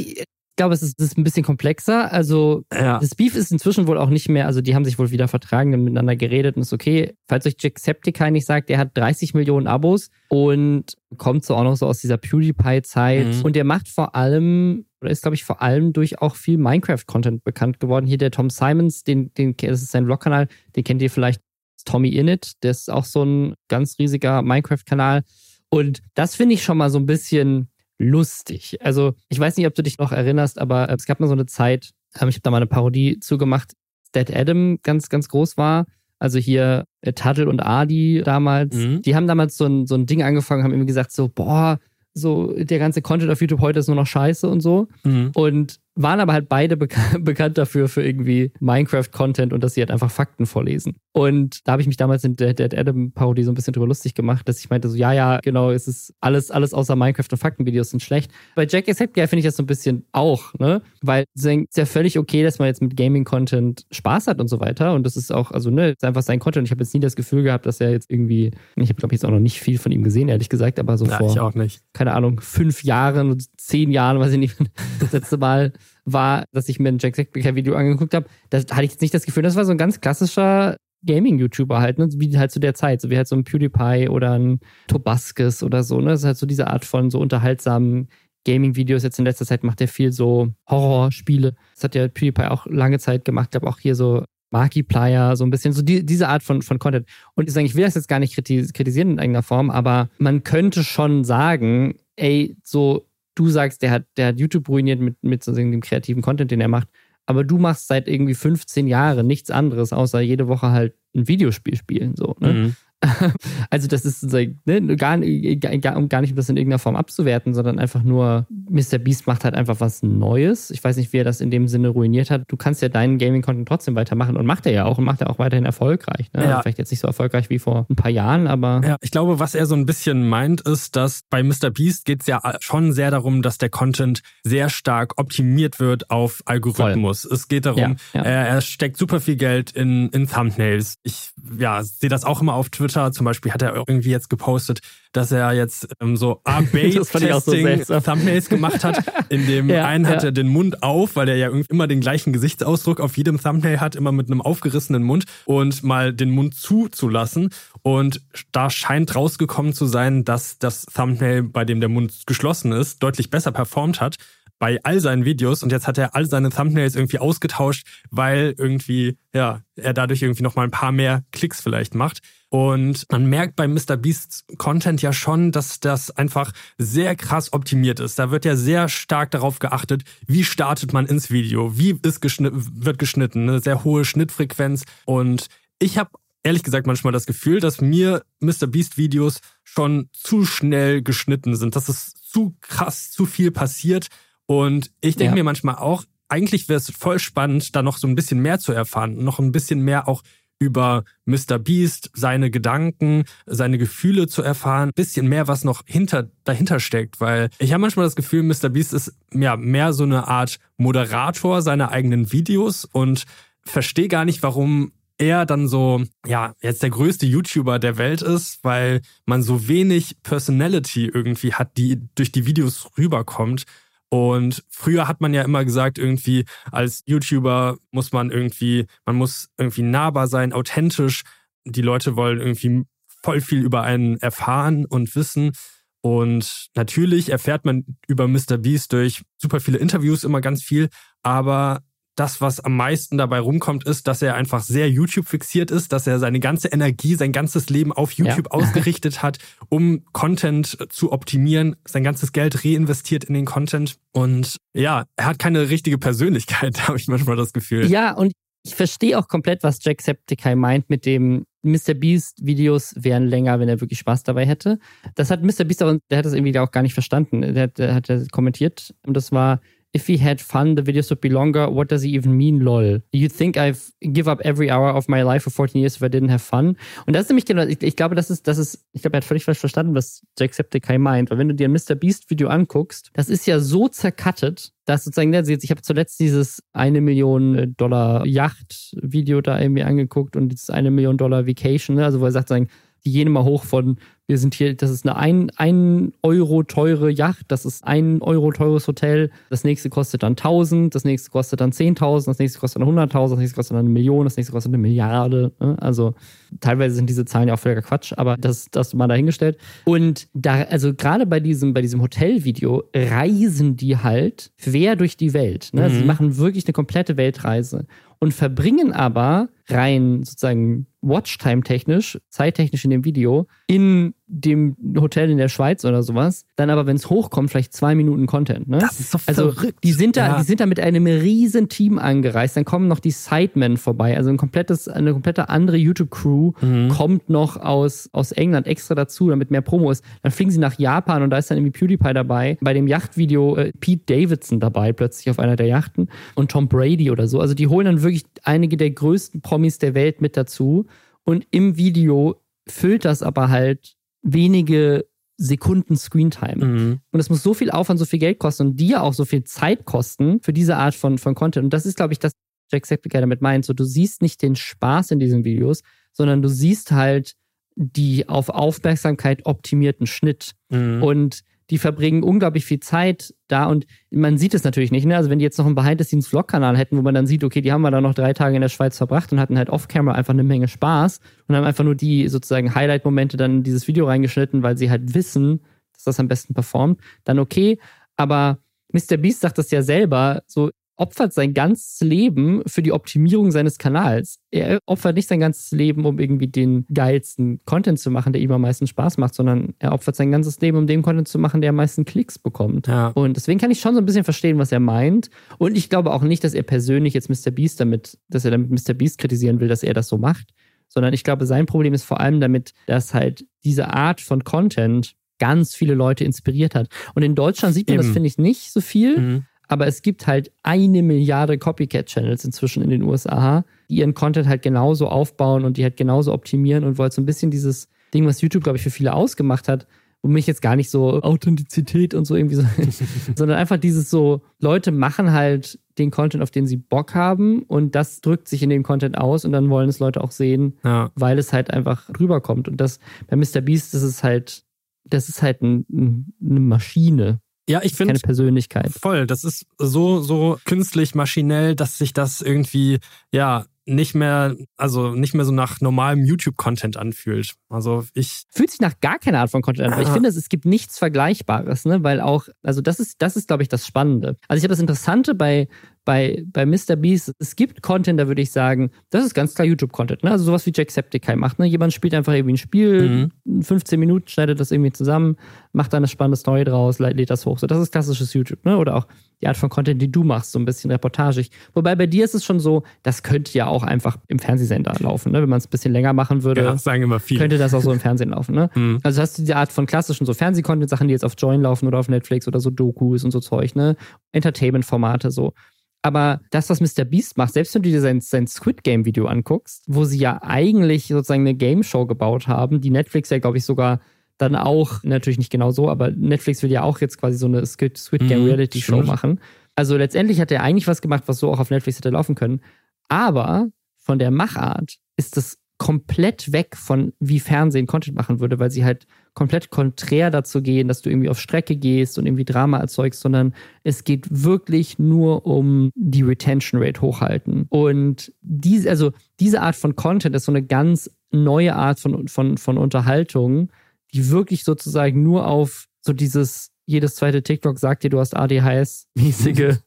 glaube, es ist, es ist ein bisschen komplexer. Also ja. das Beef ist inzwischen wohl auch nicht mehr, also die haben sich wohl wieder vertragen, haben miteinander geredet und ist okay. Falls euch Jacksepticeye nicht sagt, der hat 30 Millionen Abos und kommt so auch noch so aus dieser PewDiePie-Zeit. Mhm. Und der macht vor allem, oder ist, glaube ich, vor allem durch auch viel Minecraft-Content bekannt geworden. Hier der Tom Simons, den, den, das ist sein Vlog-Kanal, den kennt ihr vielleicht, Tommy Innit, der ist auch so ein ganz riesiger Minecraft-Kanal. Und das finde ich schon mal so ein bisschen lustig. Also ich weiß nicht, ob du dich noch erinnerst, aber es gab mal so eine Zeit, ähm, ich habe da mal eine Parodie zugemacht, Dead Adam ganz, ganz groß war. Also hier äh, Tuttle und Adi damals, mhm. die haben damals so ein, so ein Ding angefangen, haben irgendwie gesagt so, boah, so der ganze Content auf YouTube heute ist nur noch scheiße und so. Mhm. Und waren aber halt beide bek bekannt dafür für irgendwie Minecraft-Content und dass sie halt einfach Fakten vorlesen. Und da habe ich mich damals in der Dead Adam-Parodie so ein bisschen drüber lustig gemacht, dass ich meinte so, ja, ja, genau, es ist alles, alles außer Minecraft und Faktenvideos sind schlecht. Bei Jack Guy finde ich das so ein bisschen auch, ne? Weil es ist ja völlig okay, dass man jetzt mit Gaming-Content Spaß hat und so weiter. Und das ist auch, also, ne, ist einfach sein Content. Ich habe jetzt nie das Gefühl gehabt, dass er jetzt irgendwie, ich habe, glaube ich, jetzt auch noch nicht viel von ihm gesehen, ehrlich gesagt, aber so ja, vor, ich auch nicht. keine Ahnung, fünf Jahren, zehn Jahren, weiß ich nicht, das letzte Mal war, dass ich mir ein Jack Sackbecker-Video angeguckt habe, da hatte ich jetzt nicht das Gefühl, das war so ein ganz klassischer Gaming-YouTuber halt, ne? wie halt zu der Zeit, so wie halt so ein PewDiePie oder ein Tobaskis oder so, ne? Das ist halt so diese Art von so unterhaltsamen Gaming-Videos. Jetzt in letzter Zeit macht er viel so Horrorspiele. Das hat ja PewDiePie auch lange Zeit gemacht, ich glaube auch hier so Markiplier, so ein bisschen so die, diese Art von, von Content. Und ich, sage, ich will das jetzt gar nicht kritisieren in irgendeiner Form, aber man könnte schon sagen, ey, so du sagst, der hat, der hat YouTube ruiniert mit, mit so dem kreativen Content, den er macht. aber du machst seit irgendwie 15 Jahren nichts anderes, außer jede Woche halt ein Videospiel spielen. So, ne? Mhm. Also das ist ne, gar, gar, um gar nicht das in irgendeiner Form abzuwerten, sondern einfach nur, Mr. Beast macht halt einfach was Neues. Ich weiß nicht, wie er das in dem Sinne ruiniert hat. Du kannst ja deinen Gaming-Content trotzdem weitermachen und macht er ja auch und macht er auch weiterhin erfolgreich. Ne? Ja. Vielleicht jetzt nicht so erfolgreich wie vor ein paar Jahren, aber... Ja, ich glaube, was er so ein bisschen meint, ist, dass bei Mr. Beast geht es ja schon sehr darum, dass der Content sehr stark optimiert wird auf Algorithmus. Voll. Es geht darum, ja, ja. Er, er, steckt super viel Geld in, in Thumbnails. Ich ja, sehe das auch immer auf Twitter Twitter zum Beispiel hat er irgendwie jetzt gepostet, dass er jetzt ähm, so A-Base-Testing so Thumbnails gemacht hat. In dem ja, einen hat ja. er den Mund auf, weil er ja immer den gleichen Gesichtsausdruck auf jedem Thumbnail hat, immer mit einem aufgerissenen Mund und mal den Mund zuzulassen. Und da scheint rausgekommen zu sein, dass das Thumbnail, bei dem der Mund geschlossen ist, deutlich besser performt hat bei all seinen Videos und jetzt hat er all seine Thumbnails irgendwie ausgetauscht, weil irgendwie, ja, er dadurch irgendwie nochmal ein paar mehr Klicks vielleicht macht. Und man merkt bei Mr. Beasts Content ja schon, dass das einfach sehr krass optimiert ist. Da wird ja sehr stark darauf geachtet, wie startet man ins Video, wie ist geschnitten, wird geschnitten, eine sehr hohe Schnittfrequenz. Und ich habe ehrlich gesagt manchmal das Gefühl, dass mir Mr. Beast Videos schon zu schnell geschnitten sind, dass es zu krass, zu viel passiert und ich denke ja. mir manchmal auch, eigentlich wäre es voll spannend, da noch so ein bisschen mehr zu erfahren, noch ein bisschen mehr auch über Mr. Beast, seine Gedanken, seine Gefühle zu erfahren, bisschen mehr, was noch hinter, dahinter steckt, weil ich habe manchmal das Gefühl, Mr. Beast ist ja mehr so eine Art Moderator seiner eigenen Videos und verstehe gar nicht, warum er dann so, ja, jetzt der größte YouTuber der Welt ist, weil man so wenig Personality irgendwie hat, die durch die Videos rüberkommt. Und früher hat man ja immer gesagt, irgendwie als YouTuber muss man irgendwie, man muss irgendwie nahbar sein, authentisch. Die Leute wollen irgendwie voll viel über einen erfahren und wissen. Und natürlich erfährt man über Mr. Beast durch super viele Interviews immer ganz viel, aber das, was am meisten dabei rumkommt, ist, dass er einfach sehr YouTube fixiert ist, dass er seine ganze Energie, sein ganzes Leben auf YouTube ja. ausgerichtet hat, um Content zu optimieren, sein ganzes Geld reinvestiert in den Content. Und ja, er hat keine richtige Persönlichkeit, habe ich manchmal das Gefühl. Ja, und ich verstehe auch komplett, was Jacksepticeye meint mit dem Mr. Beast Videos wären länger, wenn er wirklich Spaß dabei hätte. Das hat Mr. Beast auch, der hat das irgendwie auch gar nicht verstanden. Der hat, der hat kommentiert und das war, if he had fun, the videos would be longer. What does he even mean, lol? You think I've give up every hour of my life for 14 years if I didn't have fun? Und das ist nämlich genau, ich, ich glaube, das ist, das ist, ich glaube, er hat völlig falsch verstanden, was Jacksepticeye meint. Weil wenn du dir ein Mr. Beast Video anguckst, das ist ja so zercuttet, dass sozusagen, ich habe zuletzt dieses eine Million äh, Dollar Yacht Video da irgendwie angeguckt und dieses eine Million Dollar Vacation, ne? also wo er sagt, sagen, die gehen immer hoch von wir sind hier, das ist eine ein, ein Euro teure Yacht, das ist ein Euro teures Hotel. Das nächste kostet dann 1000, das nächste kostet dann 10.000, das nächste kostet dann 100.000, das nächste kostet dann eine Million, das nächste kostet eine Milliarde. Ne? Also teilweise sind diese Zahlen ja auch völliger Quatsch, aber das, das mal dahingestellt. Und da, also gerade bei diesem, bei diesem Hotelvideo reisen die halt quer durch die Welt. Ne? Mhm. Sie machen wirklich eine komplette Weltreise und verbringen aber rein sozusagen Watchtime-technisch, zeittechnisch in dem Video, in dem Hotel in der Schweiz oder sowas, dann aber, wenn es hochkommt, vielleicht zwei Minuten Content. Ne? Das ist so also, verrückt. Die sind da, ja. die sind da mit einem riesen Team angereist. Dann kommen noch die Sidemen vorbei. Also ein komplettes, eine komplette andere YouTube-Crew mhm. kommt noch aus, aus England extra dazu, damit mehr Promo ist. Dann fliegen sie nach Japan und da ist dann irgendwie PewDiePie dabei. Bei dem Yachtvideo äh, Pete Davidson dabei, plötzlich auf einer der Yachten und Tom Brady oder so. Also die holen dann wirklich einige der größten Promis der Welt mit dazu. Und im Video füllt das aber halt wenige Sekunden Screentime. Mhm. Und es muss so viel Aufwand, so viel Geld kosten und dir auch so viel Zeit kosten für diese Art von, von Content. Und das ist, glaube ich, das Jack Sepulveda damit meint. So, du siehst nicht den Spaß in diesen Videos, sondern du siehst halt die auf Aufmerksamkeit optimierten Schnitt. Mhm. Und die verbringen unglaublich viel Zeit da und man sieht es natürlich nicht. Ne? Also wenn die jetzt noch einen Behind-the-Scenes-Vlog-Kanal hätten, wo man dann sieht, okay, die haben wir da noch drei Tage in der Schweiz verbracht und hatten halt off-camera einfach eine Menge Spaß und haben einfach nur die sozusagen Highlight-Momente dann in dieses Video reingeschnitten, weil sie halt wissen, dass das am besten performt, dann okay. Aber Mr. Beast sagt das ja selber, so opfert sein ganzes Leben für die Optimierung seines Kanals. Er opfert nicht sein ganzes Leben, um irgendwie den geilsten Content zu machen, der ihm am meisten Spaß macht, sondern er opfert sein ganzes Leben, um den Content zu machen, der am meisten Klicks bekommt. Ja. Und deswegen kann ich schon so ein bisschen verstehen, was er meint. Und ich glaube auch nicht, dass er persönlich jetzt Mr. Beast damit, dass er damit Mr. Beast kritisieren will, dass er das so macht, sondern ich glaube, sein Problem ist vor allem damit, dass halt diese Art von Content ganz viele Leute inspiriert hat. Und in Deutschland sieht man Eben. das, finde ich, nicht so viel. Mhm. Aber es gibt halt eine Milliarde Copycat-Channels inzwischen in den USA, die ihren Content halt genauso aufbauen und die halt genauso optimieren und wollen so ein bisschen dieses Ding, was YouTube, glaube ich, für viele ausgemacht hat, wo mich jetzt gar nicht so Authentizität und so irgendwie so, sondern einfach dieses so, Leute machen halt den Content, auf den sie Bock haben und das drückt sich in dem Content aus und dann wollen es Leute auch sehen, ja. weil es halt einfach rüberkommt. Und das bei Mr. Beast das ist halt, das ist halt ein, eine Maschine. Ja, ich finde. Keine Persönlichkeit. Voll. Das ist so, so künstlich, maschinell, dass sich das irgendwie, ja, nicht mehr, also nicht mehr so nach normalem YouTube-Content anfühlt. Also ich. Fühlt sich nach gar keiner Art von Content an, weil ich finde, es gibt nichts Vergleichbares, ne? Weil auch, also das ist, das ist, glaube ich, das Spannende. Also ich habe das Interessante bei bei, bei Mr. Beast, es gibt Content, da würde ich sagen, das ist ganz klar YouTube-Content. Ne? Also sowas wie Jacksepticeye macht. Ne? Jemand spielt einfach irgendwie ein Spiel, mhm. 15 Minuten, schneidet das irgendwie zusammen, macht da eine spannende Story draus, lädt das hoch. So, das ist klassisches YouTube. Ne? Oder auch die Art von Content, die du machst, so ein bisschen reportagig. Wobei bei dir ist es schon so, das könnte ja auch einfach im Fernsehsender laufen. Ne? Wenn man es ein bisschen länger machen würde, ja, sagen immer viele. könnte das auch so im Fernsehen laufen. Ne? Mhm. Also hast du diese Art von klassischen so Fernsehcontent, Sachen, die jetzt auf Join laufen oder auf Netflix oder so Dokus und so Zeug, ne? Entertainment-Formate so. Aber das, was Mr. Beast macht, selbst wenn du dir sein, sein Squid Game Video anguckst, wo sie ja eigentlich sozusagen eine Game Show gebaut haben, die Netflix ja, glaube ich, sogar dann auch, natürlich nicht genau so, aber Netflix will ja auch jetzt quasi so eine Squid, Squid Game mhm, Reality Show machen. Also letztendlich hat er eigentlich was gemacht, was so auch auf Netflix hätte laufen können. Aber von der Machart ist das komplett weg von, wie Fernsehen Content machen würde, weil sie halt komplett konträr dazu gehen, dass du irgendwie auf Strecke gehst und irgendwie Drama erzeugst, sondern es geht wirklich nur um die Retention Rate hochhalten. Und diese, also diese Art von Content ist so eine ganz neue Art von, von, von Unterhaltung, die wirklich sozusagen nur auf so dieses jedes zweite TikTok sagt dir, du hast ADHS-mäßige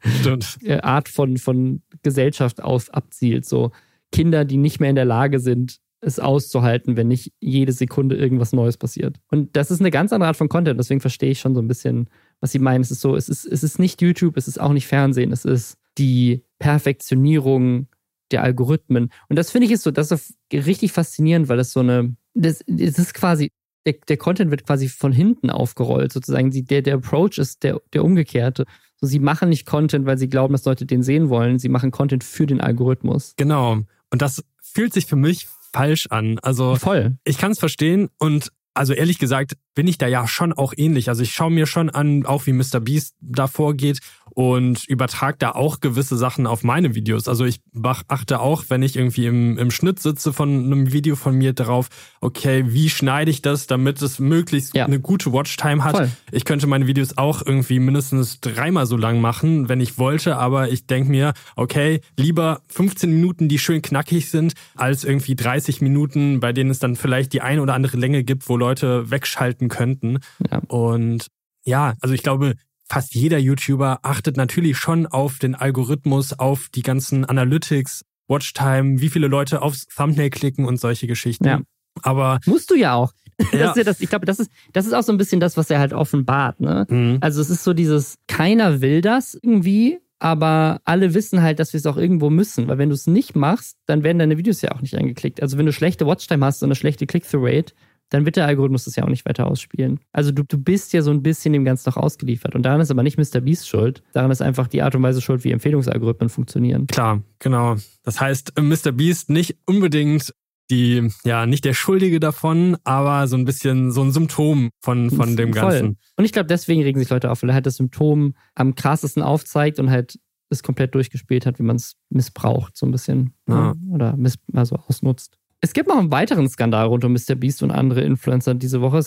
Art von, von Gesellschaft auf, abzielt. So Kinder, die nicht mehr in der Lage sind, es auszuhalten, wenn nicht jede Sekunde irgendwas Neues passiert. Und das ist eine ganz andere Art von Content, deswegen verstehe ich schon so ein bisschen, was sie meinen. Es ist so, es ist, es ist nicht YouTube, es ist auch nicht Fernsehen, es ist die Perfektionierung der Algorithmen. Und das finde ich ist so, das ist richtig faszinierend, weil das so eine, das, das ist quasi, der, der Content wird quasi von hinten aufgerollt, sozusagen. Die, der, der Approach ist der, der umgekehrte. So, sie machen nicht Content, weil sie glauben, dass Leute den sehen wollen. Sie machen Content für den Algorithmus. Genau. Und das fühlt sich für mich falsch an. Also Voll. ich kann es verstehen und also ehrlich gesagt bin ich da ja schon auch ähnlich. Also ich schaue mir schon an, auch wie Mr. Beast da vorgeht und übertrage da auch gewisse Sachen auf meine Videos. Also ich achte auch, wenn ich irgendwie im, im Schnitt sitze von einem Video von mir drauf, okay, wie schneide ich das, damit es möglichst ja. eine gute Watchtime hat. Voll. Ich könnte meine Videos auch irgendwie mindestens dreimal so lang machen, wenn ich wollte, aber ich denke mir, okay, lieber 15 Minuten, die schön knackig sind, als irgendwie 30 Minuten, bei denen es dann vielleicht die ein oder andere Länge gibt, wo Leute wegschalten könnten. Ja. Und ja, also ich glaube, fast jeder YouTuber achtet natürlich schon auf den Algorithmus, auf die ganzen Analytics, Watchtime, wie viele Leute aufs Thumbnail klicken und solche Geschichten. Ja. Aber musst du ja auch. Ja. Ja das, ich glaube, das ist, das ist auch so ein bisschen das, was er halt offenbart. Ne? Mhm. Also es ist so dieses, keiner will das irgendwie, aber alle wissen halt, dass wir es auch irgendwo müssen. Weil wenn du es nicht machst, dann werden deine Videos ja auch nicht eingeklickt. Also wenn du schlechte Watchtime hast und eine schlechte Click-Through-Rate, dann wird der Algorithmus das ja auch nicht weiter ausspielen. Also du, du bist ja so ein bisschen dem Ganzen noch ausgeliefert. Und daran ist aber nicht Mr. Beast schuld. Daran ist einfach die Art und Weise schuld, wie Empfehlungsalgorithmen funktionieren. Klar, genau. Das heißt, Mr. Beast nicht unbedingt die, ja, nicht der Schuldige davon, aber so ein bisschen so ein Symptom von, von dem Voll. Ganzen. Und ich glaube, deswegen regen sich Leute auf, weil er halt das Symptom am krassesten aufzeigt und halt es komplett durchgespielt hat, wie man es missbraucht, so ein bisschen. Ja. Oder miss also ausnutzt. Es gibt noch einen weiteren Skandal rund um Mr. Beast und andere Influencer diese Woche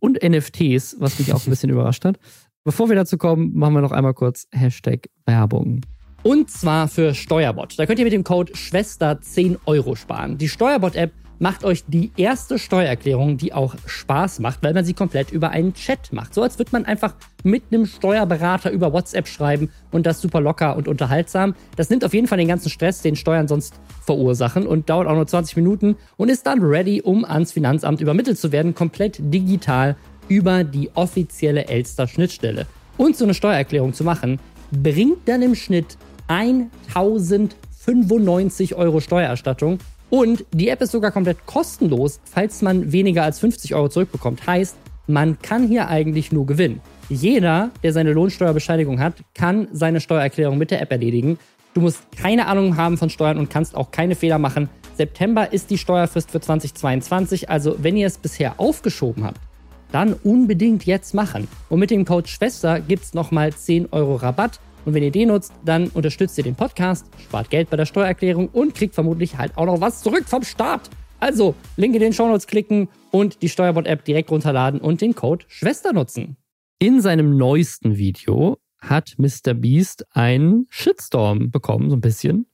und NFTs, was mich auch ein bisschen überrascht hat. Bevor wir dazu kommen, machen wir noch einmal kurz Hashtag Werbung. Und zwar für Steuerbot. Da könnt ihr mit dem Code Schwester 10 Euro sparen. Die Steuerbot-App macht euch die erste Steuererklärung, die auch Spaß macht, weil man sie komplett über einen Chat macht. So als würde man einfach mit einem Steuerberater über WhatsApp schreiben und das super locker und unterhaltsam. Das nimmt auf jeden Fall den ganzen Stress, den Steuern sonst verursachen und dauert auch nur 20 Minuten und ist dann ready, um ans Finanzamt übermittelt zu werden, komplett digital über die offizielle Elster-Schnittstelle. Und so eine Steuererklärung zu machen, bringt dann im Schnitt 1095 Euro Steuererstattung und die App ist sogar komplett kostenlos, falls man weniger als 50 Euro zurückbekommt. Heißt, man kann hier eigentlich nur gewinnen. Jeder, der seine Lohnsteuerbescheinigung hat, kann seine Steuererklärung mit der App erledigen. Du musst keine Ahnung haben von Steuern und kannst auch keine Fehler machen. September ist die Steuerfrist für 2022, also wenn ihr es bisher aufgeschoben habt, dann unbedingt jetzt machen. Und mit dem Code Schwester gibt es nochmal 10 Euro Rabatt und wenn ihr den nutzt, dann unterstützt ihr den Podcast, spart Geld bei der Steuererklärung und kriegt vermutlich halt auch noch was zurück vom Staat. Also, Link in den Shownotes klicken und die Steuerbot-App direkt runterladen und den Code Schwester nutzen. In seinem neuesten Video hat Mr. Beast einen Shitstorm bekommen, so ein bisschen.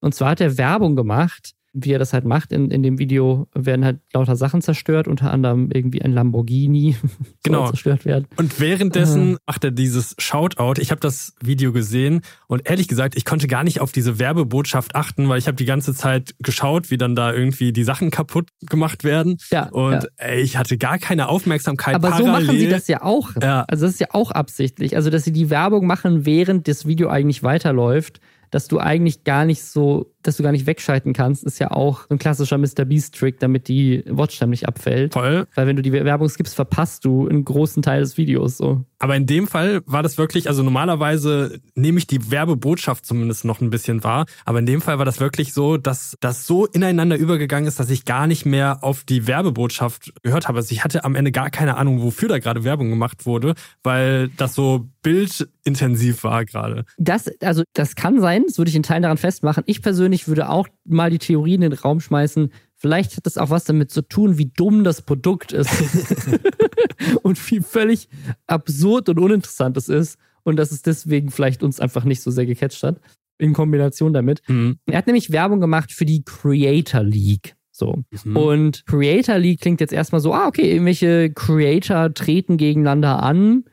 Und zwar hat er Werbung gemacht wie er das halt macht, in, in dem Video werden halt lauter Sachen zerstört, unter anderem irgendwie ein Lamborghini genau. zerstört werden. Und währenddessen äh. macht er dieses Shoutout. Ich habe das Video gesehen und ehrlich gesagt, ich konnte gar nicht auf diese Werbebotschaft achten, weil ich habe die ganze Zeit geschaut, wie dann da irgendwie die Sachen kaputt gemacht werden. Ja, und ja. Ey, ich hatte gar keine Aufmerksamkeit. Aber parallel. so machen sie das ja auch. Ja. Also das ist ja auch absichtlich. Also dass sie die Werbung machen, während das Video eigentlich weiterläuft dass du eigentlich gar nicht so, dass du gar nicht wegschalten kannst, ist ja auch ein klassischer Mr. Beast-Trick, damit die Watchtime nicht abfällt. Voll. Weil wenn du die Werbung skippst, verpasst du einen großen Teil des Videos so. Aber in dem Fall war das wirklich, also normalerweise nehme ich die Werbebotschaft zumindest noch ein bisschen wahr, aber in dem Fall war das wirklich so, dass das so ineinander übergegangen ist, dass ich gar nicht mehr auf die Werbebotschaft gehört habe. Also ich hatte am Ende gar keine Ahnung, wofür da gerade Werbung gemacht wurde, weil das so bildintensiv war gerade. Das, also das kann sein, das würde ich in Teilen daran festmachen. Ich persönlich würde auch mal die Theorie in den Raum schmeißen, vielleicht hat das auch was damit zu tun, wie dumm das Produkt ist. und wie völlig absurd und uninteressant es ist. Und dass es deswegen vielleicht uns einfach nicht so sehr gecatcht hat. In Kombination damit. Mhm. Er hat nämlich Werbung gemacht für die Creator League. So. Mhm. Und Creator League klingt jetzt erstmal so, ah, okay, irgendwelche Creator treten gegeneinander an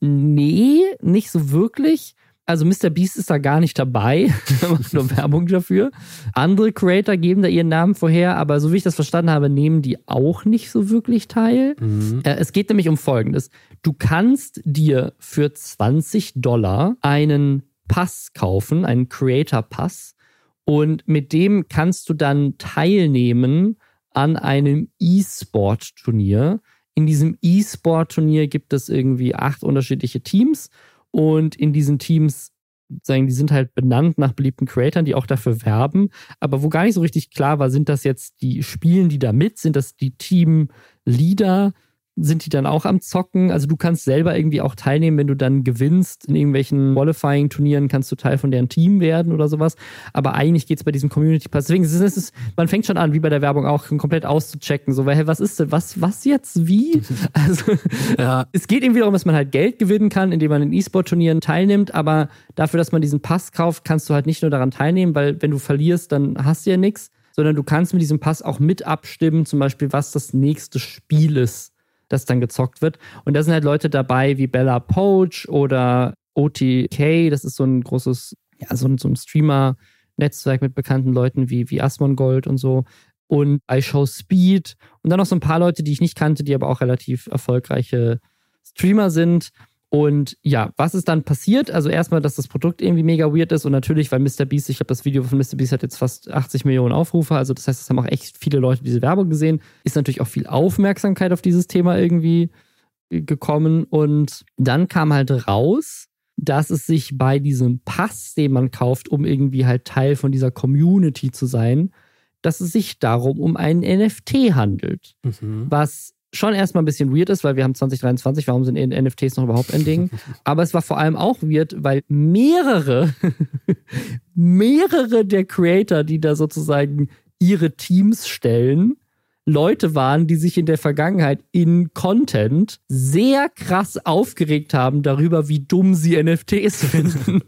Nee, nicht so wirklich. Also Mr. Beast ist da gar nicht dabei. Macht nur Werbung dafür. Andere Creator geben da ihren Namen vorher, aber so wie ich das verstanden habe, nehmen die auch nicht so wirklich teil. Mhm. Äh, es geht nämlich um Folgendes. Du kannst dir für 20 Dollar einen Pass kaufen, einen Creator Pass. Und mit dem kannst du dann teilnehmen an einem E-Sport-Turnier. In diesem E-Sport-Turnier gibt es irgendwie acht unterschiedliche Teams und in diesen Teams sagen, die sind halt benannt nach beliebten Creatoren, die auch dafür werben, aber wo gar nicht so richtig klar war, sind das jetzt die Spielen, die da mit, sind das die Team-Leader, sind die dann auch am Zocken. Also du kannst selber irgendwie auch teilnehmen, wenn du dann gewinnst in irgendwelchen Qualifying-Turnieren, kannst du Teil von deren Team werden oder sowas. Aber eigentlich geht es bei diesem Community Pass. Deswegen ist es, man fängt schon an, wie bei der Werbung auch, komplett auszuchecken. So, weil, hey, was ist denn, was, was jetzt, wie? Also, ja. es geht irgendwie darum, dass man halt Geld gewinnen kann, indem man in E-Sport-Turnieren teilnimmt, aber dafür, dass man diesen Pass kauft, kannst du halt nicht nur daran teilnehmen, weil wenn du verlierst, dann hast du ja nichts, sondern du kannst mit diesem Pass auch mit abstimmen, zum Beispiel, was das nächste Spiel ist das dann gezockt wird. Und da sind halt Leute dabei wie Bella Poach oder OTK, das ist so ein großes, ja, so ein, so ein Streamer-Netzwerk mit bekannten Leuten wie, wie Asmongold und so. Und iShow Speed. Und dann noch so ein paar Leute, die ich nicht kannte, die aber auch relativ erfolgreiche Streamer sind. Und ja, was ist dann passiert? Also erstmal, dass das Produkt irgendwie mega weird ist und natürlich, weil Mr. Beast, ich habe das Video von Mr. Beast hat jetzt fast 80 Millionen Aufrufe, also das heißt, es haben auch echt viele Leute diese Werbung gesehen, ist natürlich auch viel Aufmerksamkeit auf dieses Thema irgendwie gekommen und dann kam halt raus, dass es sich bei diesem Pass, den man kauft, um irgendwie halt Teil von dieser Community zu sein, dass es sich darum um einen NFT handelt, mhm. was schon erstmal ein bisschen weird ist, weil wir haben 2023, warum sind NFTs noch überhaupt ein Ding? Aber es war vor allem auch weird, weil mehrere, mehrere der Creator, die da sozusagen ihre Teams stellen, Leute waren, die sich in der Vergangenheit in Content sehr krass aufgeregt haben darüber, wie dumm sie NFTs finden.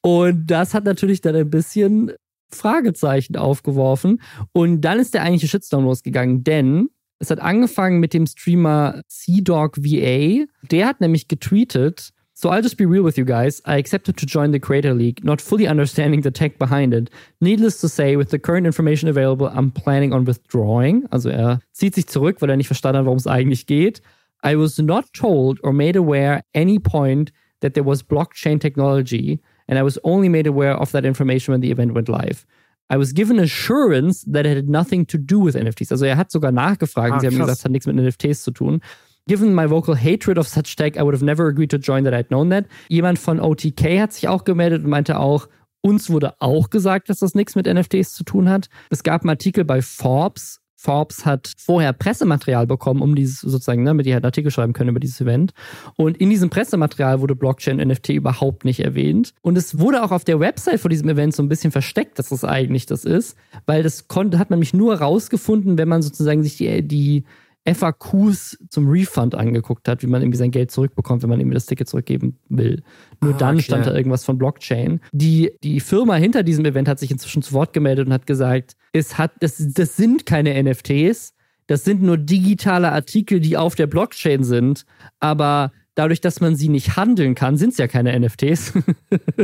Und das hat natürlich dann ein bisschen Fragezeichen aufgeworfen. Und dann ist der eigentliche Shitstorm losgegangen, denn es hat angefangen mit dem Streamer CDog VA. Der hat nämlich getweetet, So I'll just be real with you guys. I accepted to join the Creator League, not fully understanding the tech behind it. Needless to say, with the current information available, I'm planning on withdrawing. Also er zieht sich zurück, weil er nicht verstanden hat, worum es eigentlich geht. I was not told or made aware any point that there was blockchain technology, and I was only made aware of that information when the event went live. I was given assurance that it had nothing to do with NFTs. Also er hat sogar nachgefragt. Ah, sie haben gesagt, es hat nichts mit NFTs zu tun. Given my vocal hatred of such tech, I would have never agreed to join that I'd known that. Jemand von OTK hat sich auch gemeldet und meinte auch, uns wurde auch gesagt, dass das nichts mit NFTs zu tun hat. Es gab einen Artikel bei Forbes, Forbes hat vorher Pressematerial bekommen, um dieses sozusagen, ne, damit die halt Artikel schreiben können über dieses Event. Und in diesem Pressematerial wurde Blockchain NFT überhaupt nicht erwähnt. Und es wurde auch auf der Website vor diesem Event so ein bisschen versteckt, dass das eigentlich das ist, weil das konnte, hat man nämlich nur rausgefunden, wenn man sozusagen sich die, die FAQs zum Refund angeguckt hat, wie man irgendwie sein Geld zurückbekommt, wenn man irgendwie das Ticket zurückgeben will. Nur ah, dann okay. stand da irgendwas von Blockchain. Die, die Firma hinter diesem Event hat sich inzwischen zu Wort gemeldet und hat gesagt, es hat, das, das sind keine NFTs, das sind nur digitale Artikel, die auf der Blockchain sind, aber dadurch, dass man sie nicht handeln kann, sind es ja keine NFTs.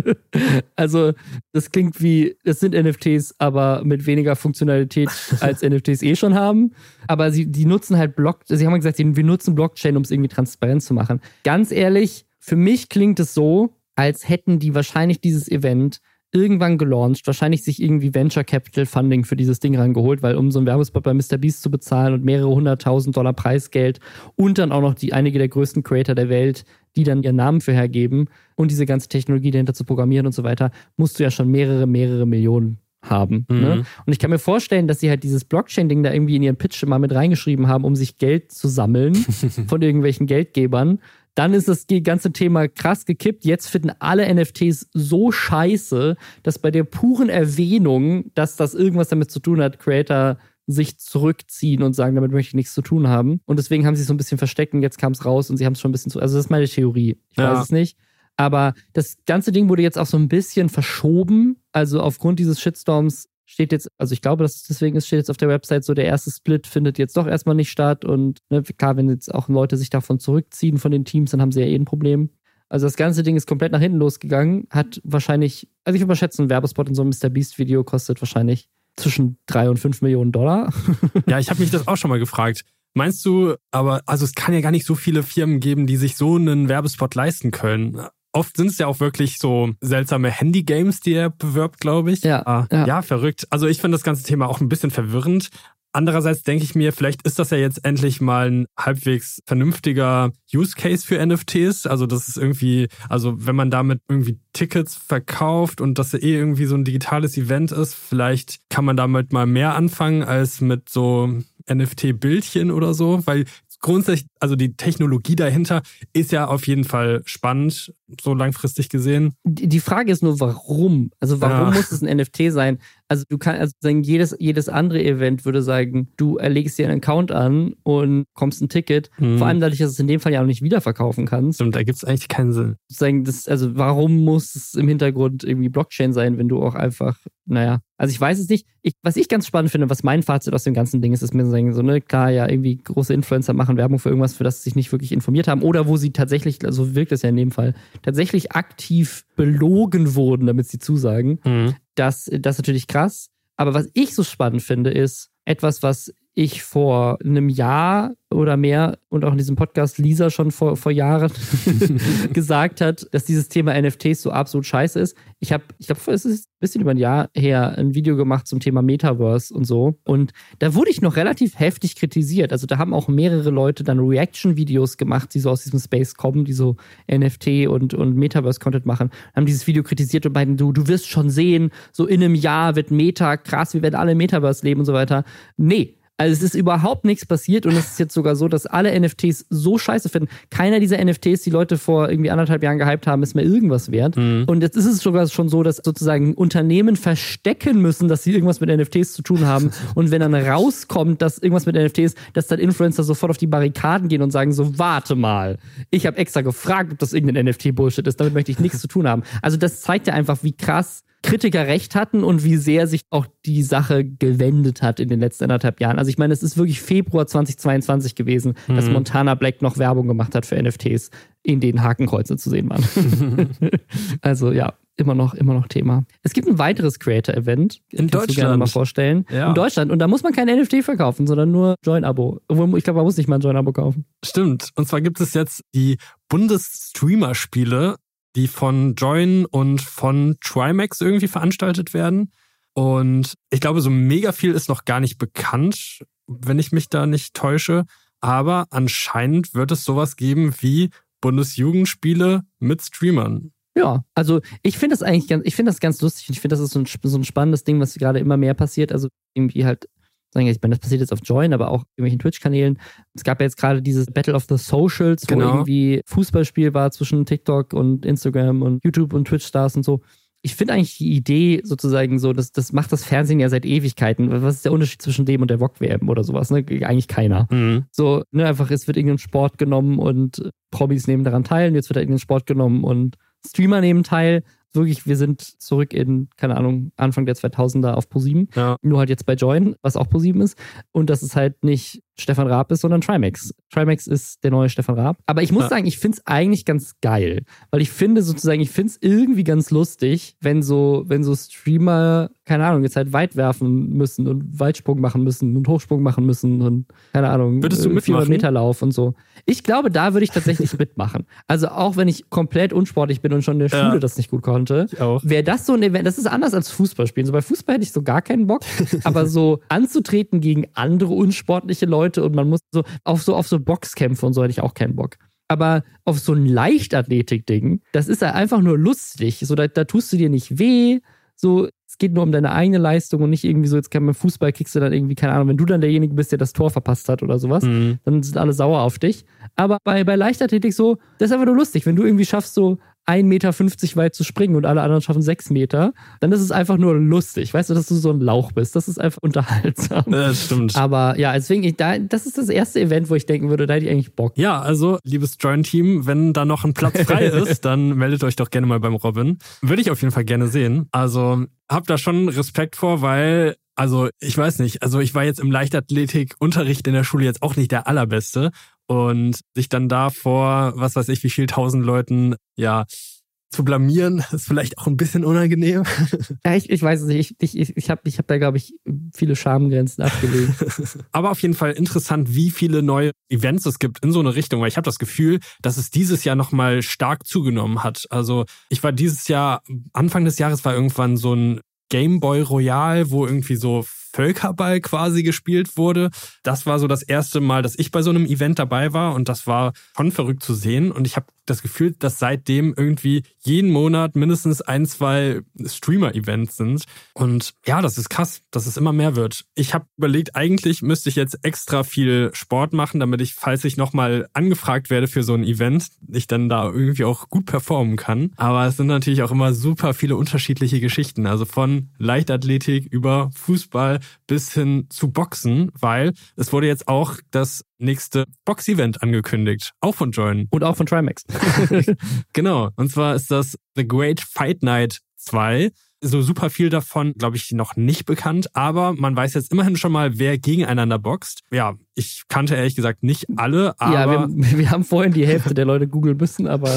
also, das klingt wie, es sind NFTs, aber mit weniger Funktionalität als NFTs eh schon haben. Aber sie, die nutzen halt Block, sie haben gesagt, wir nutzen Blockchain, um es irgendwie transparent zu machen. Ganz ehrlich, für mich klingt es so, als hätten die wahrscheinlich dieses Event irgendwann gelauncht, wahrscheinlich sich irgendwie Venture Capital Funding für dieses Ding rangeholt, weil um so einen Werbespot bei Mr. Beast zu bezahlen und mehrere hunderttausend Dollar Preisgeld und dann auch noch die einige der größten Creator der Welt, die dann ihren Namen für hergeben und diese ganze Technologie dahinter zu programmieren und so weiter, musst du ja schon mehrere, mehrere Millionen haben. Ne? Mhm. Ne? Und ich kann mir vorstellen, dass sie halt dieses Blockchain-Ding da irgendwie in ihren Pitch mal mit reingeschrieben haben, um sich Geld zu sammeln von irgendwelchen Geldgebern dann ist das ganze Thema krass gekippt. Jetzt finden alle NFTs so scheiße, dass bei der puren Erwähnung, dass das irgendwas damit zu tun hat, Creator sich zurückziehen und sagen, damit möchte ich nichts zu tun haben. Und deswegen haben sie es so ein bisschen versteckt und jetzt kam es raus und sie haben es schon ein bisschen zu. Also, das ist meine Theorie. Ich ja. weiß es nicht. Aber das ganze Ding wurde jetzt auch so ein bisschen verschoben. Also aufgrund dieses Shitstorms steht jetzt, also ich glaube, dass es deswegen ist, steht jetzt auf der Website so, der erste Split findet jetzt doch erstmal nicht statt und ne, klar, wenn jetzt auch Leute sich davon zurückziehen von den Teams, dann haben sie ja eh ein Problem. Also das ganze Ding ist komplett nach hinten losgegangen, hat wahrscheinlich, also ich würde schätzen, ein Werbespot in so einem Mr. Beast Video kostet wahrscheinlich zwischen drei und fünf Millionen Dollar. ja, ich habe mich das auch schon mal gefragt. Meinst du, aber also es kann ja gar nicht so viele Firmen geben, die sich so einen Werbespot leisten können oft sind es ja auch wirklich so seltsame Handy-Games, die er bewirbt, glaube ich. Ja, ah, ja. ja, verrückt. Also ich finde das ganze Thema auch ein bisschen verwirrend. Andererseits denke ich mir, vielleicht ist das ja jetzt endlich mal ein halbwegs vernünftiger Use Case für NFTs. Also das ist irgendwie, also wenn man damit irgendwie Tickets verkauft und das eh irgendwie so ein digitales Event ist, vielleicht kann man damit mal mehr anfangen als mit so NFT-Bildchen oder so, weil grundsätzlich, also die Technologie dahinter ist ja auf jeden Fall spannend, so langfristig gesehen. Die Frage ist nur, warum? Also warum ja. muss es ein NFT sein? Also du kannst also sagen, jedes, jedes andere Event würde sagen, du erlegst dir einen Account an und kommst ein Ticket. Mhm. Vor allem dadurch, dass du es in dem Fall ja auch nicht wiederverkaufen kannst. Und da gibt es eigentlich keinen Sinn. Sagen, das, also warum muss es im Hintergrund irgendwie Blockchain sein, wenn du auch einfach, naja, also ich weiß es nicht. Ich, was ich ganz spannend finde, was mein Fazit aus dem ganzen Ding ist, ist mir so, so ne, klar, ja, irgendwie große Influencer machen Werbung für irgendwas, für das sie sich nicht wirklich informiert haben oder wo sie tatsächlich, also wirkt es ja in dem Fall, tatsächlich aktiv belogen wurden, damit sie zusagen. Mhm. Das, das ist natürlich krass. Aber was ich so spannend finde, ist etwas, was ich vor einem Jahr oder mehr und auch in diesem Podcast Lisa schon vor, vor Jahren gesagt hat, dass dieses Thema NFTs so absolut scheiße ist. Ich habe, ich glaube, es ist ein bisschen über ein Jahr her ein Video gemacht zum Thema Metaverse und so. Und da wurde ich noch relativ heftig kritisiert. Also da haben auch mehrere Leute dann Reaction-Videos gemacht, die so aus diesem Space kommen, die so NFT und, und Metaverse-Content machen, haben dieses Video kritisiert und meinten, du, du wirst schon sehen, so in einem Jahr wird Meta krass, wir werden alle im Metaverse leben und so weiter. Nee, also es ist überhaupt nichts passiert und es ist jetzt sogar so, dass alle NFTs so scheiße finden. Keiner dieser NFTs, die Leute vor irgendwie anderthalb Jahren gehypt haben, ist mehr irgendwas wert. Mhm. Und jetzt ist es sogar schon so, dass sozusagen Unternehmen verstecken müssen, dass sie irgendwas mit NFTs zu tun haben. Und wenn dann rauskommt, dass irgendwas mit NFTs, dass dann Influencer sofort auf die Barrikaden gehen und sagen so, warte mal, ich habe extra gefragt, ob das irgendein NFT-Bullshit ist, damit möchte ich nichts zu tun haben. Also das zeigt ja einfach, wie krass Kritiker recht hatten und wie sehr sich auch die Sache gewendet hat in den letzten anderthalb Jahren. Also ich meine, es ist wirklich Februar 2022 gewesen, mhm. dass Montana Black noch Werbung gemacht hat für NFTs, in denen Hakenkreuze zu sehen waren. also ja, immer noch, immer noch Thema. Es gibt ein weiteres Creator-Event. In Deutschland. Du gerne mal vorstellen. Ja. In Deutschland. Und da muss man kein NFT verkaufen, sondern nur Join-Abo. Ich glaube, man muss nicht mal ein Join-Abo kaufen. Stimmt. Und zwar gibt es jetzt die Bundesstreamer-Spiele, die von Join und von Trimax irgendwie veranstaltet werden. Und ich glaube, so mega viel ist noch gar nicht bekannt, wenn ich mich da nicht täusche. Aber anscheinend wird es sowas geben wie Bundesjugendspiele mit Streamern. Ja, also ich finde das eigentlich ganz, ich finde das ganz lustig und ich finde, das ist so ein, so ein spannendes Ding, was gerade immer mehr passiert. Also irgendwie halt, ich meine, das passiert jetzt auf Join, aber auch irgendwelchen Twitch-Kanälen. Es gab ja jetzt gerade dieses Battle of the Socials, wo genau. irgendwie Fußballspiel war zwischen TikTok und Instagram und YouTube und Twitch-Stars und so. Ich finde eigentlich die Idee sozusagen so, das, das macht das Fernsehen ja seit Ewigkeiten. Was ist der Unterschied zwischen dem und der VOG-WM oder sowas? Ne? Eigentlich keiner. Mhm. So, ne, einfach, es wird irgendein Sport genommen und Promis nehmen daran teil. Und jetzt wird da irgendein Sport genommen und Streamer nehmen teil. Wirklich, wir sind zurück in, keine Ahnung, Anfang der 2000er auf ProSieben. Ja. Nur halt jetzt bei Join, was auch ProSieben ist. Und das ist halt nicht Stefan Raab ist, sondern Trimax. Trimax ist der neue Stefan Raab. Aber ich muss ja. sagen, ich finde es eigentlich ganz geil, weil ich finde sozusagen, ich finde es irgendwie ganz lustig, wenn so, wenn so Streamer, keine Ahnung, jetzt halt weit werfen müssen und Weitsprung machen müssen und Hochsprung machen müssen und keine Ahnung, Würdest du 400 äh, Meter Lauf und so. Ich glaube, da würde ich tatsächlich mitmachen. Also auch wenn ich komplett unsportlich bin und schon in der Schule ja. das nicht gut konnte, wäre das so ein Event, das ist anders als Fußball spielen. So bei Fußball hätte ich so gar keinen Bock, aber so anzutreten gegen andere unsportliche Leute Leute und man muss so auf so auf so Boxkämpfe und so hätte ich auch keinen Bock. Aber auf so ein Leichtathletik-Ding, das ist ja einfach nur lustig. So, da, da tust du dir nicht weh. So, es geht nur um deine eigene Leistung und nicht irgendwie so, jetzt kann man Fußball kickst du dann irgendwie, keine Ahnung, wenn du dann derjenige bist, der das Tor verpasst hat oder sowas, mhm. dann sind alle sauer auf dich. Aber bei, bei Leichtathletik so, das ist einfach nur lustig. Wenn du irgendwie schaffst, so 1,50 Meter weit zu springen und alle anderen schaffen 6 Meter, dann ist es einfach nur lustig. Weißt du, dass du so ein Lauch bist. Das ist einfach unterhaltsam. Das stimmt. Aber ja, deswegen, ich, da, das ist das erste Event, wo ich denken würde, da hätte ich eigentlich Bock. Ja, also, liebes Join-Team, wenn da noch ein Platz frei ist, dann meldet euch doch gerne mal beim Robin. Würde ich auf jeden Fall gerne sehen. Also, hab da schon Respekt vor, weil also ich weiß nicht, also ich war jetzt im Leichtathletikunterricht in der Schule jetzt auch nicht der allerbeste und sich dann da vor, was weiß ich, wie viel tausend Leuten, ja, zu blamieren, ist vielleicht auch ein bisschen unangenehm. Ja, ich, ich weiß es nicht. Ich, ich, ich habe ich hab da, glaube ich, viele Schamgrenzen abgelegt. Aber auf jeden Fall interessant, wie viele neue Events es gibt in so eine Richtung, weil ich habe das Gefühl, dass es dieses Jahr nochmal stark zugenommen hat. Also ich war dieses Jahr, Anfang des Jahres war irgendwann so ein Game Boy Royal, wo irgendwie so Völkerball quasi gespielt wurde. Das war so das erste Mal, dass ich bei so einem Event dabei war und das war schon verrückt zu sehen. Und ich habe das Gefühl, dass seitdem irgendwie jeden Monat mindestens ein, zwei Streamer-Events sind. Und ja, das ist krass, dass es immer mehr wird. Ich habe überlegt, eigentlich müsste ich jetzt extra viel Sport machen, damit ich, falls ich nochmal angefragt werde für so ein Event, ich dann da irgendwie auch gut performen kann. Aber es sind natürlich auch immer super viele unterschiedliche Geschichten. Also von Leichtathletik über Fußball bis hin zu Boxen, weil es wurde jetzt auch das nächste Box-Event angekündigt. Auch von Join. Und auch von Trimax. genau. Und zwar ist das The Great Fight Night 2. So super viel davon, glaube ich, noch nicht bekannt, aber man weiß jetzt immerhin schon mal, wer gegeneinander boxt. Ja, ich kannte ehrlich gesagt nicht alle, aber. Ja, wir, wir haben vorhin die Hälfte der Leute googeln müssen, aber.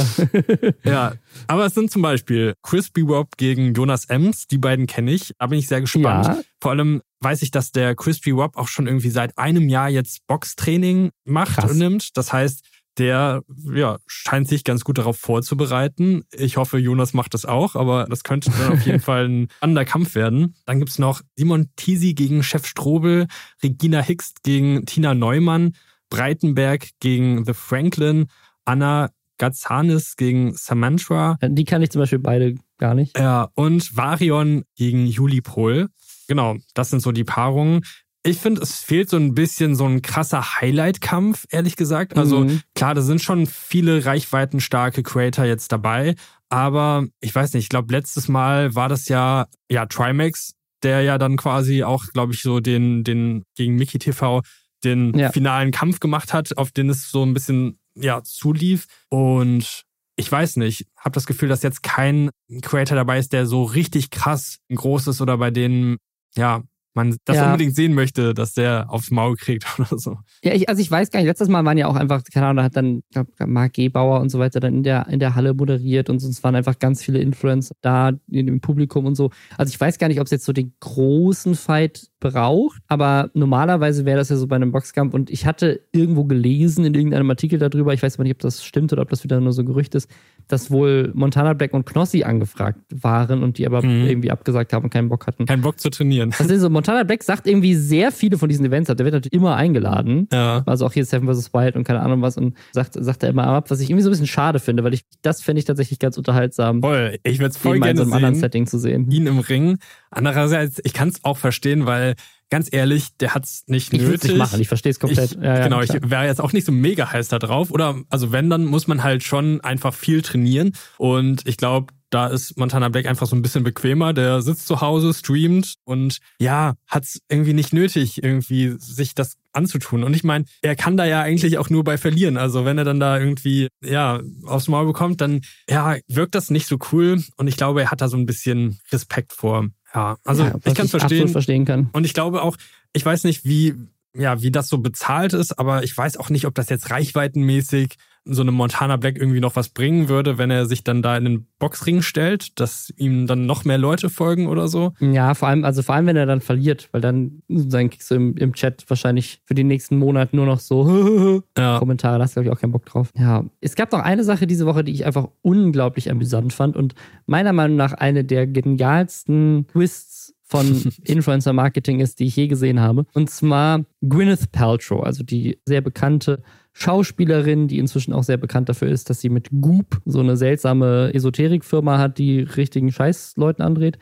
ja, aber es sind zum Beispiel Crispy Rob gegen Jonas Ems, die beiden kenne ich, da bin ich sehr gespannt. Ja. Vor allem weiß ich, dass der Crispy Rob auch schon irgendwie seit einem Jahr jetzt Boxtraining macht Krass. und nimmt. Das heißt, der ja, scheint sich ganz gut darauf vorzubereiten. Ich hoffe, Jonas macht das auch, aber das könnte dann auf jeden Fall ein anderer Kampf werden. Dann gibt's noch Simon Tisi gegen Chef Strobel, Regina Hicks gegen Tina Neumann, Breitenberg gegen The Franklin, Anna Gazanis gegen Samantha. Die kann ich zum Beispiel beide gar nicht. Ja, und Varion gegen Juli Pohl. Genau, das sind so die Paarungen. Ich finde, es fehlt so ein bisschen so ein krasser Highlight-Kampf, ehrlich gesagt. Also mhm. klar, da sind schon viele reichweitenstarke Creator jetzt dabei, aber ich weiß nicht, ich glaube, letztes Mal war das ja, ja, Trimax, der ja dann quasi auch, glaube ich, so den, den gegen Mickey TV den ja. finalen Kampf gemacht hat, auf den es so ein bisschen, ja, zulief. Und ich weiß nicht, habe das Gefühl, dass jetzt kein Creator dabei ist, der so richtig krass groß ist oder bei denen ja man das ja. unbedingt sehen möchte, dass der aufs Maul kriegt oder so. Ja, ich, also ich weiß gar nicht, letztes Mal waren ja auch einfach, keine Ahnung, da hat dann, ich glaube, Marc Gebauer und so weiter dann in der, in der Halle moderiert und sonst waren einfach ganz viele Influencer da in dem Publikum und so. Also ich weiß gar nicht, ob es jetzt so den großen Fight braucht, aber normalerweise wäre das ja so bei einem Boxkampf und ich hatte irgendwo gelesen in irgendeinem Artikel darüber, ich weiß aber nicht, ob das stimmt oder ob das wieder nur so Gerücht ist, dass wohl Montana Black und Knossi angefragt waren und die aber mhm. irgendwie abgesagt haben und keinen Bock hatten. Keinen Bock zu trainieren. Also so, Montana Black sagt irgendwie sehr viele von diesen Events ab. Der wird natürlich immer eingeladen. Ja. Also auch hier Seven vs. Wild und keine Ahnung was und sagt, sagt er immer ab, was ich irgendwie so ein bisschen schade finde, weil ich das fände ich tatsächlich ganz unterhaltsam. Voll. Ich würde es voll gerne in so einem anderen Setting zu sehen. Ihn im Ring. Andererseits, ich kann es auch verstehen, weil ganz ehrlich, der hat's nicht ich nötig. Ich machen, ich verstehe es komplett. Ich, ja, genau, ich wäre jetzt auch nicht so mega heiß da drauf. Oder also wenn, dann muss man halt schon einfach viel trainieren. Und ich glaube, da ist Montana Black einfach so ein bisschen bequemer. Der sitzt zu Hause, streamt und ja, hat's irgendwie nicht nötig, irgendwie sich das anzutun. Und ich meine, er kann da ja eigentlich auch nur bei verlieren. Also wenn er dann da irgendwie, ja, aufs Maul bekommt, dann, ja, wirkt das nicht so cool. Und ich glaube, er hat da so ein bisschen Respekt vor. Ja, also ja, ich kann es verstehen. verstehen kann. Und ich glaube auch, ich weiß nicht, wie, ja, wie das so bezahlt ist, aber ich weiß auch nicht, ob das jetzt reichweitenmäßig so einem Montana Black irgendwie noch was bringen würde, wenn er sich dann da in den Boxring stellt, dass ihm dann noch mehr Leute folgen oder so. Ja, vor allem, also vor allem, wenn er dann verliert, weil dann, dann kriegst du im, im Chat wahrscheinlich für den nächsten Monat nur noch so ja. Kommentare, da hast du, glaube ich, auch keinen Bock drauf. Ja. Es gab noch eine Sache diese Woche, die ich einfach unglaublich amüsant fand und meiner Meinung nach eine der genialsten Twists von Influencer Marketing ist, die ich je gesehen habe. Und zwar Gwyneth Paltrow, also die sehr bekannte Schauspielerin, die inzwischen auch sehr bekannt dafür ist, dass sie mit Goop so eine seltsame Esoterikfirma hat, die richtigen Scheißleuten andreht.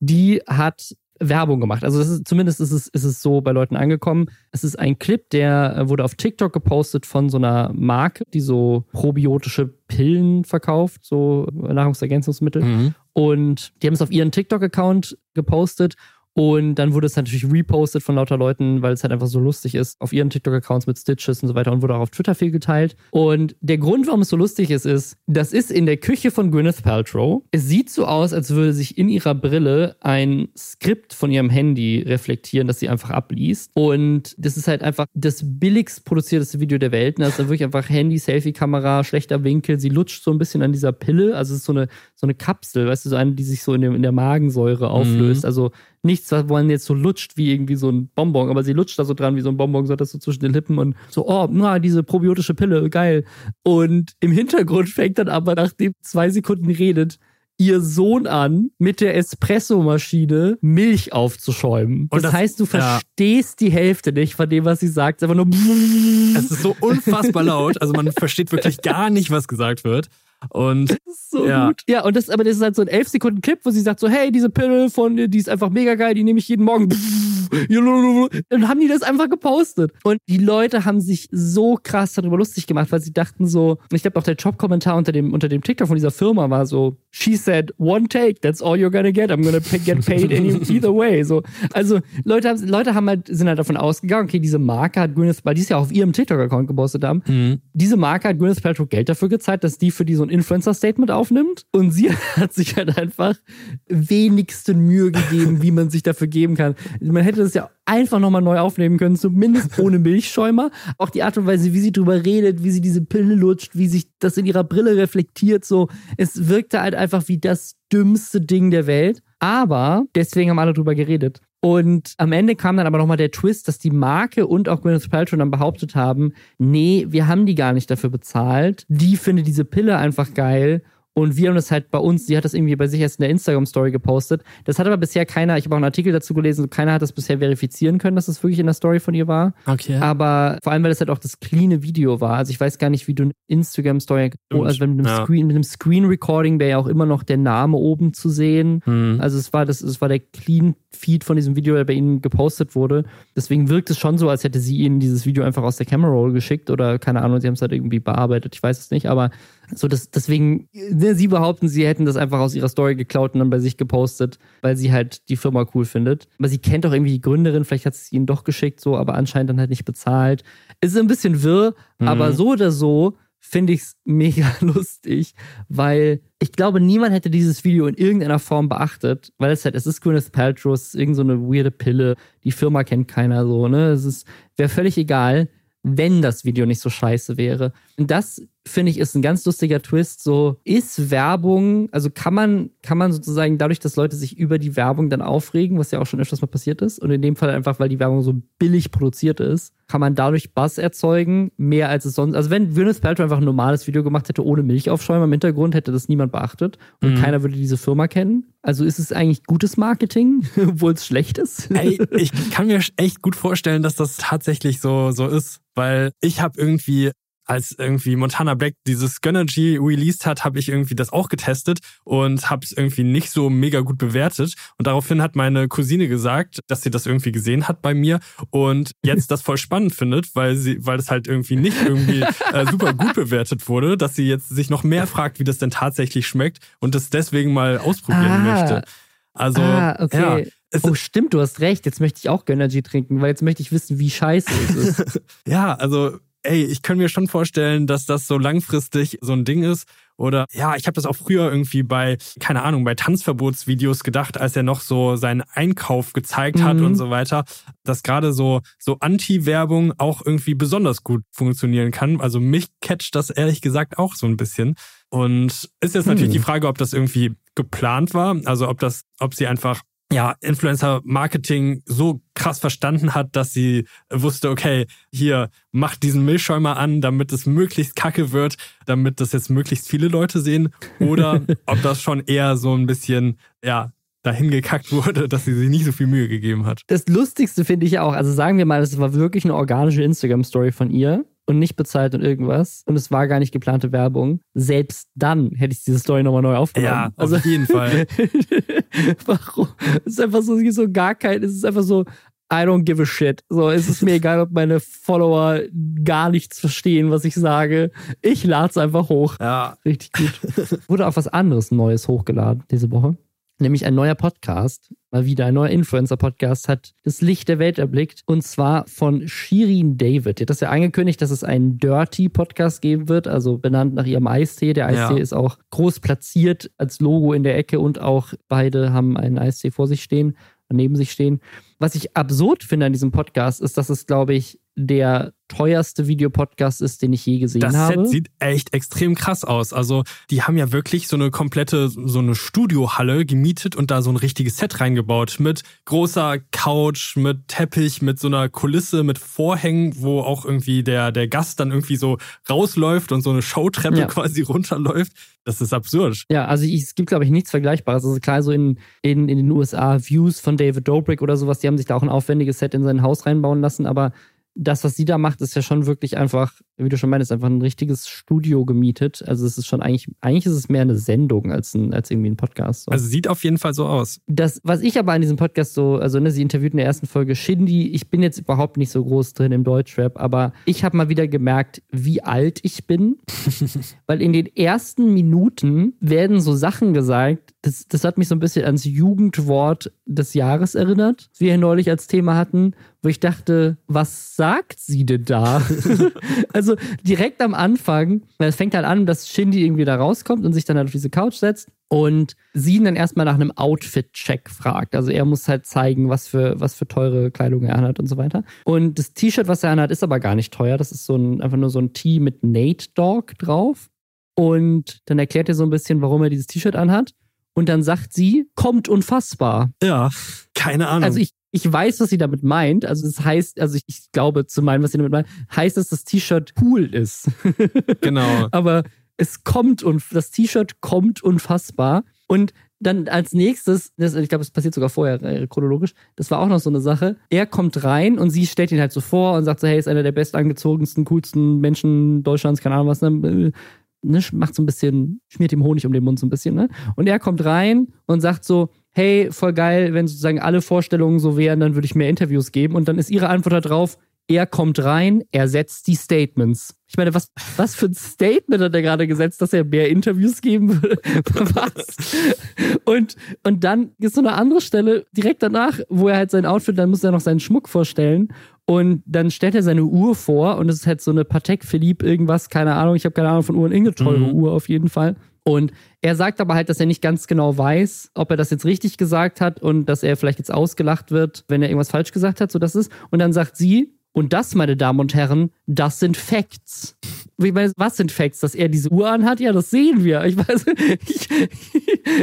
Die hat Werbung gemacht. Also ist, zumindest ist es, ist es so bei Leuten angekommen. Es ist ein Clip, der wurde auf TikTok gepostet von so einer Marke, die so probiotische Pillen verkauft, so Nahrungsergänzungsmittel. Mhm. Und die haben es auf ihren TikTok-Account gepostet und dann wurde es natürlich repostet von lauter Leuten, weil es halt einfach so lustig ist, auf ihren TikTok-Accounts mit Stitches und so weiter und wurde auch auf Twitter viel geteilt. Und der Grund, warum es so lustig ist, ist, das ist in der Küche von Gwyneth Paltrow. Es sieht so aus, als würde sich in ihrer Brille ein Skript von ihrem Handy reflektieren, das sie einfach abliest. Und das ist halt einfach das billigst produzierteste Video der Welt. Das ist wirklich einfach Handy, Selfie-Kamera, schlechter Winkel. Sie lutscht so ein bisschen an dieser Pille. Also es ist so eine, so eine Kapsel, weißt du, so eine, die sich so in, dem, in der Magensäure auflöst. Mhm. Also nichts, wo man jetzt so lutscht wie irgendwie so ein Bonbon, aber sie lutscht da so dran wie so ein Bonbon, so das so zwischen den Lippen und so, oh, na, diese probiotische Pille, geil. Und im Hintergrund fängt dann aber, nachdem zwei Sekunden redet, ihr Sohn an, mit der Espressomaschine Milch aufzuschäumen. Das, das, heißt, du verstehst ja. die Hälfte nicht von dem, was sie sagt. Es ist einfach nur. Es ist so unfassbar laut. Also man versteht wirklich gar nicht, was gesagt wird. Und das ist so ja. gut. Ja, und das, aber das ist halt so ein 11 Sekunden Clip, wo sie sagt so, hey, diese Pille von, die ist einfach mega geil, die nehme ich jeden Morgen. Dann haben die das einfach gepostet. Und die Leute haben sich so krass darüber lustig gemacht, weil sie dachten so, ich glaube auch der Job-Kommentar unter dem, unter dem TikTok von dieser Firma war so, she said, one take, that's all you're gonna get, I'm gonna get paid either way. So, also Leute haben, Leute haben halt, sind halt davon ausgegangen, okay, diese Marke hat Gwyneth, weil die es ja auf ihrem TikTok-Account gepostet haben, mhm. diese Marke hat Gwyneth Paltrow Geld dafür gezahlt, dass die für die so ein Influencer-Statement aufnimmt. Und sie hat sich halt einfach wenigsten Mühe gegeben, wie man sich dafür geben kann. Man hätte das ja einfach nochmal neu aufnehmen können, zumindest ohne Milchschäumer. Auch die Art und Weise, wie sie drüber redet, wie sie diese Pille lutscht, wie sich das in ihrer Brille reflektiert, so. Es wirkte halt einfach wie das dümmste Ding der Welt. Aber deswegen haben alle drüber geredet. Und am Ende kam dann aber nochmal der Twist, dass die Marke und auch Gwyneth Paltrow dann behauptet haben, nee, wir haben die gar nicht dafür bezahlt. Die findet diese Pille einfach geil und wir haben das halt bei uns, sie hat das irgendwie bei sich erst in der Instagram-Story gepostet. Das hat aber bisher keiner, ich habe auch einen Artikel dazu gelesen, keiner hat das bisher verifizieren können, dass das wirklich in der Story von ihr war. Okay. Aber vor allem, weil das halt auch das cleane Video war. Also ich weiß gar nicht, wie du eine Instagram-Story, also mit einem, ja. Screen, mit einem Screen-Recording wäre ja auch immer noch der Name oben zu sehen. Hm. Also es war das, es war der clean Feed von diesem Video, der bei ihnen gepostet wurde. Deswegen wirkt es schon so, als hätte sie ihnen dieses Video einfach aus der Camera Roll geschickt oder keine Ahnung, sie haben es halt irgendwie bearbeitet. Ich weiß es nicht, aber so das, deswegen, ne, sie behaupten, sie hätten das einfach aus ihrer Story geklaut und dann bei sich gepostet, weil sie halt die Firma cool findet. Aber sie kennt auch irgendwie die Gründerin, vielleicht hat sie es ihnen doch geschickt, so, aber anscheinend dann halt nicht bezahlt. Es ist ein bisschen wirr, mhm. aber so oder so finde ich es mega lustig, weil ich glaube, niemand hätte dieses Video in irgendeiner Form beachtet, weil es halt, es ist Gwyneth Paltrow, es ist irgendeine so weirde Pille, die Firma kennt keiner so, ne? Es ist, wäre völlig egal, wenn das Video nicht so scheiße wäre. Und das finde ich, ist ein ganz lustiger Twist. So, ist Werbung, also kann man, kann man sozusagen dadurch, dass Leute sich über die Werbung dann aufregen, was ja auch schon öfters mal passiert ist, und in dem Fall einfach, weil die Werbung so billig produziert ist, kann man dadurch Buzz erzeugen, mehr als es sonst. Also wenn Gwyneth Paltrow einfach ein normales Video gemacht hätte, ohne Milchaufschäumer im Hintergrund, hätte das niemand beachtet und mhm. keiner würde diese Firma kennen. Also ist es eigentlich gutes Marketing, obwohl es schlecht ist? Ey, ich kann mir echt gut vorstellen, dass das tatsächlich so, so ist, weil ich habe irgendwie als irgendwie Montana Black dieses Gönnergy released hat, habe ich irgendwie das auch getestet und habe es irgendwie nicht so mega gut bewertet. Und daraufhin hat meine Cousine gesagt, dass sie das irgendwie gesehen hat bei mir und jetzt das voll spannend findet, weil sie, weil es halt irgendwie nicht irgendwie äh, super gut bewertet wurde, dass sie jetzt sich noch mehr fragt, wie das denn tatsächlich schmeckt und das deswegen mal ausprobieren ah. möchte. Also, ah, okay. Ja, oh, stimmt, du hast recht. Jetzt möchte ich auch Gönnergy trinken, weil jetzt möchte ich wissen, wie scheiße es ist. ja, also ey, ich kann mir schon vorstellen, dass das so langfristig so ein Ding ist. Oder ja, ich habe das auch früher irgendwie bei, keine Ahnung, bei Tanzverbotsvideos gedacht, als er noch so seinen Einkauf gezeigt hat mhm. und so weiter, dass gerade so, so Anti-Werbung auch irgendwie besonders gut funktionieren kann. Also mich catcht das ehrlich gesagt auch so ein bisschen. Und ist jetzt natürlich hm. die Frage, ob das irgendwie geplant war, also ob das, ob sie einfach ja, Influencer-Marketing so krass verstanden hat, dass sie wusste, okay, hier, mach diesen Milchschäumer an, damit es möglichst kacke wird, damit das jetzt möglichst viele Leute sehen. Oder ob das schon eher so ein bisschen, ja, dahin gekackt wurde, dass sie sich nicht so viel Mühe gegeben hat. Das Lustigste finde ich auch, also sagen wir mal, das war wirklich eine organische Instagram-Story von ihr und nicht bezahlt und irgendwas und es war gar nicht geplante Werbung, selbst dann hätte ich diese Story nochmal neu aufgenommen. Ja, auf also, jeden Fall. warum? Es ist einfach so, so gar kein, es ist einfach so, I don't give a shit. So, es ist mir egal, ob meine Follower gar nichts verstehen, was ich sage. Ich lade es einfach hoch. Ja. Richtig gut. Wurde auch was anderes Neues hochgeladen diese Woche nämlich ein neuer Podcast, mal wieder ein neuer Influencer-Podcast, hat das Licht der Welt erblickt und zwar von Shirin David. Die hat das ja angekündigt, dass es einen Dirty-Podcast geben wird, also benannt nach ihrem Eistee. Der Eistee ja. ist auch groß platziert als Logo in der Ecke und auch beide haben einen Eistee vor sich stehen, neben sich stehen. Was ich absurd finde an diesem Podcast ist, dass es, glaube ich, der teuerste Videopodcast ist, den ich je gesehen das habe. Das Set sieht echt extrem krass aus. Also, die haben ja wirklich so eine komplette, so eine Studiohalle gemietet und da so ein richtiges Set reingebaut mit großer Couch, mit Teppich, mit so einer Kulisse, mit Vorhängen, wo auch irgendwie der, der Gast dann irgendwie so rausläuft und so eine Showtreppe ja. quasi runterläuft. Das ist absurd. Ja, also ich, es gibt, glaube ich, nichts Vergleichbares. Also klar, so in, in, in den USA Views von David Dobrik oder sowas, die haben sich da auch ein aufwendiges Set in sein Haus reinbauen lassen, aber das, was sie da macht, ist ja schon wirklich einfach, wie du schon meinst, einfach ein richtiges Studio gemietet. Also es ist schon eigentlich, eigentlich ist es mehr eine Sendung als, ein, als irgendwie ein Podcast. So. Also sieht auf jeden Fall so aus. Das, was ich aber an diesem Podcast so, also ne, sie interviewt in der ersten Folge Shindy. Ich bin jetzt überhaupt nicht so groß drin im Deutschrap, aber ich habe mal wieder gemerkt, wie alt ich bin. Weil in den ersten Minuten werden so Sachen gesagt, das, das hat mich so ein bisschen ans Jugendwort des Jahres erinnert, wie wir neulich als Thema hatten, wo ich dachte, was sagt sie denn da? also direkt am Anfang, es fängt halt an, dass Shindy irgendwie da rauskommt und sich dann halt auf diese Couch setzt und sie ihn dann erstmal nach einem Outfit-Check fragt. Also er muss halt zeigen, was für, was für teure Kleidung er anhat und so weiter. Und das T-Shirt, was er anhat, ist aber gar nicht teuer. Das ist so ein, einfach nur so ein Tee mit Nate Dog drauf. Und dann erklärt er so ein bisschen, warum er dieses T-Shirt anhat. Und dann sagt sie, kommt unfassbar. Ja, keine Ahnung. Also ich, ich weiß, was sie damit meint. Also das heißt, also ich, ich glaube zu meinen, was sie damit meint, heißt, dass das T-Shirt cool ist. genau. Aber es kommt und das T-Shirt kommt unfassbar. Und dann als nächstes, das, ich glaube, es passiert sogar vorher äh, chronologisch, das war auch noch so eine Sache. Er kommt rein und sie stellt ihn halt so vor und sagt so, hey, ist einer der bestangezogensten, coolsten Menschen Deutschlands, keine Ahnung was. Ne? Ne, macht so ein bisschen, schmiert ihm Honig um den Mund so ein bisschen, ne? Und er kommt rein und sagt so, hey, voll geil, wenn sozusagen alle Vorstellungen so wären, dann würde ich mehr Interviews geben. Und dann ist ihre Antwort darauf, er kommt rein, er setzt die Statements. Ich meine, was, was für ein Statement hat er gerade gesetzt, dass er mehr Interviews geben würde? was? Und, und dann ist so eine andere Stelle direkt danach, wo er halt sein Outfit, dann muss er noch seinen Schmuck vorstellen. Und dann stellt er seine Uhr vor und es ist halt so eine Patek Philippe irgendwas, keine Ahnung, ich habe keine Ahnung von Uhren, irgendeine teure mhm. Uhr auf jeden Fall. Und er sagt aber halt, dass er nicht ganz genau weiß, ob er das jetzt richtig gesagt hat und dass er vielleicht jetzt ausgelacht wird, wenn er irgendwas falsch gesagt hat, so das ist. Und dann sagt sie, und das, meine Damen und Herren, das sind Facts. Ich meine, was sind Facts? Dass er diese Uhr anhat? Ja, das sehen wir. Ich weiß, ich,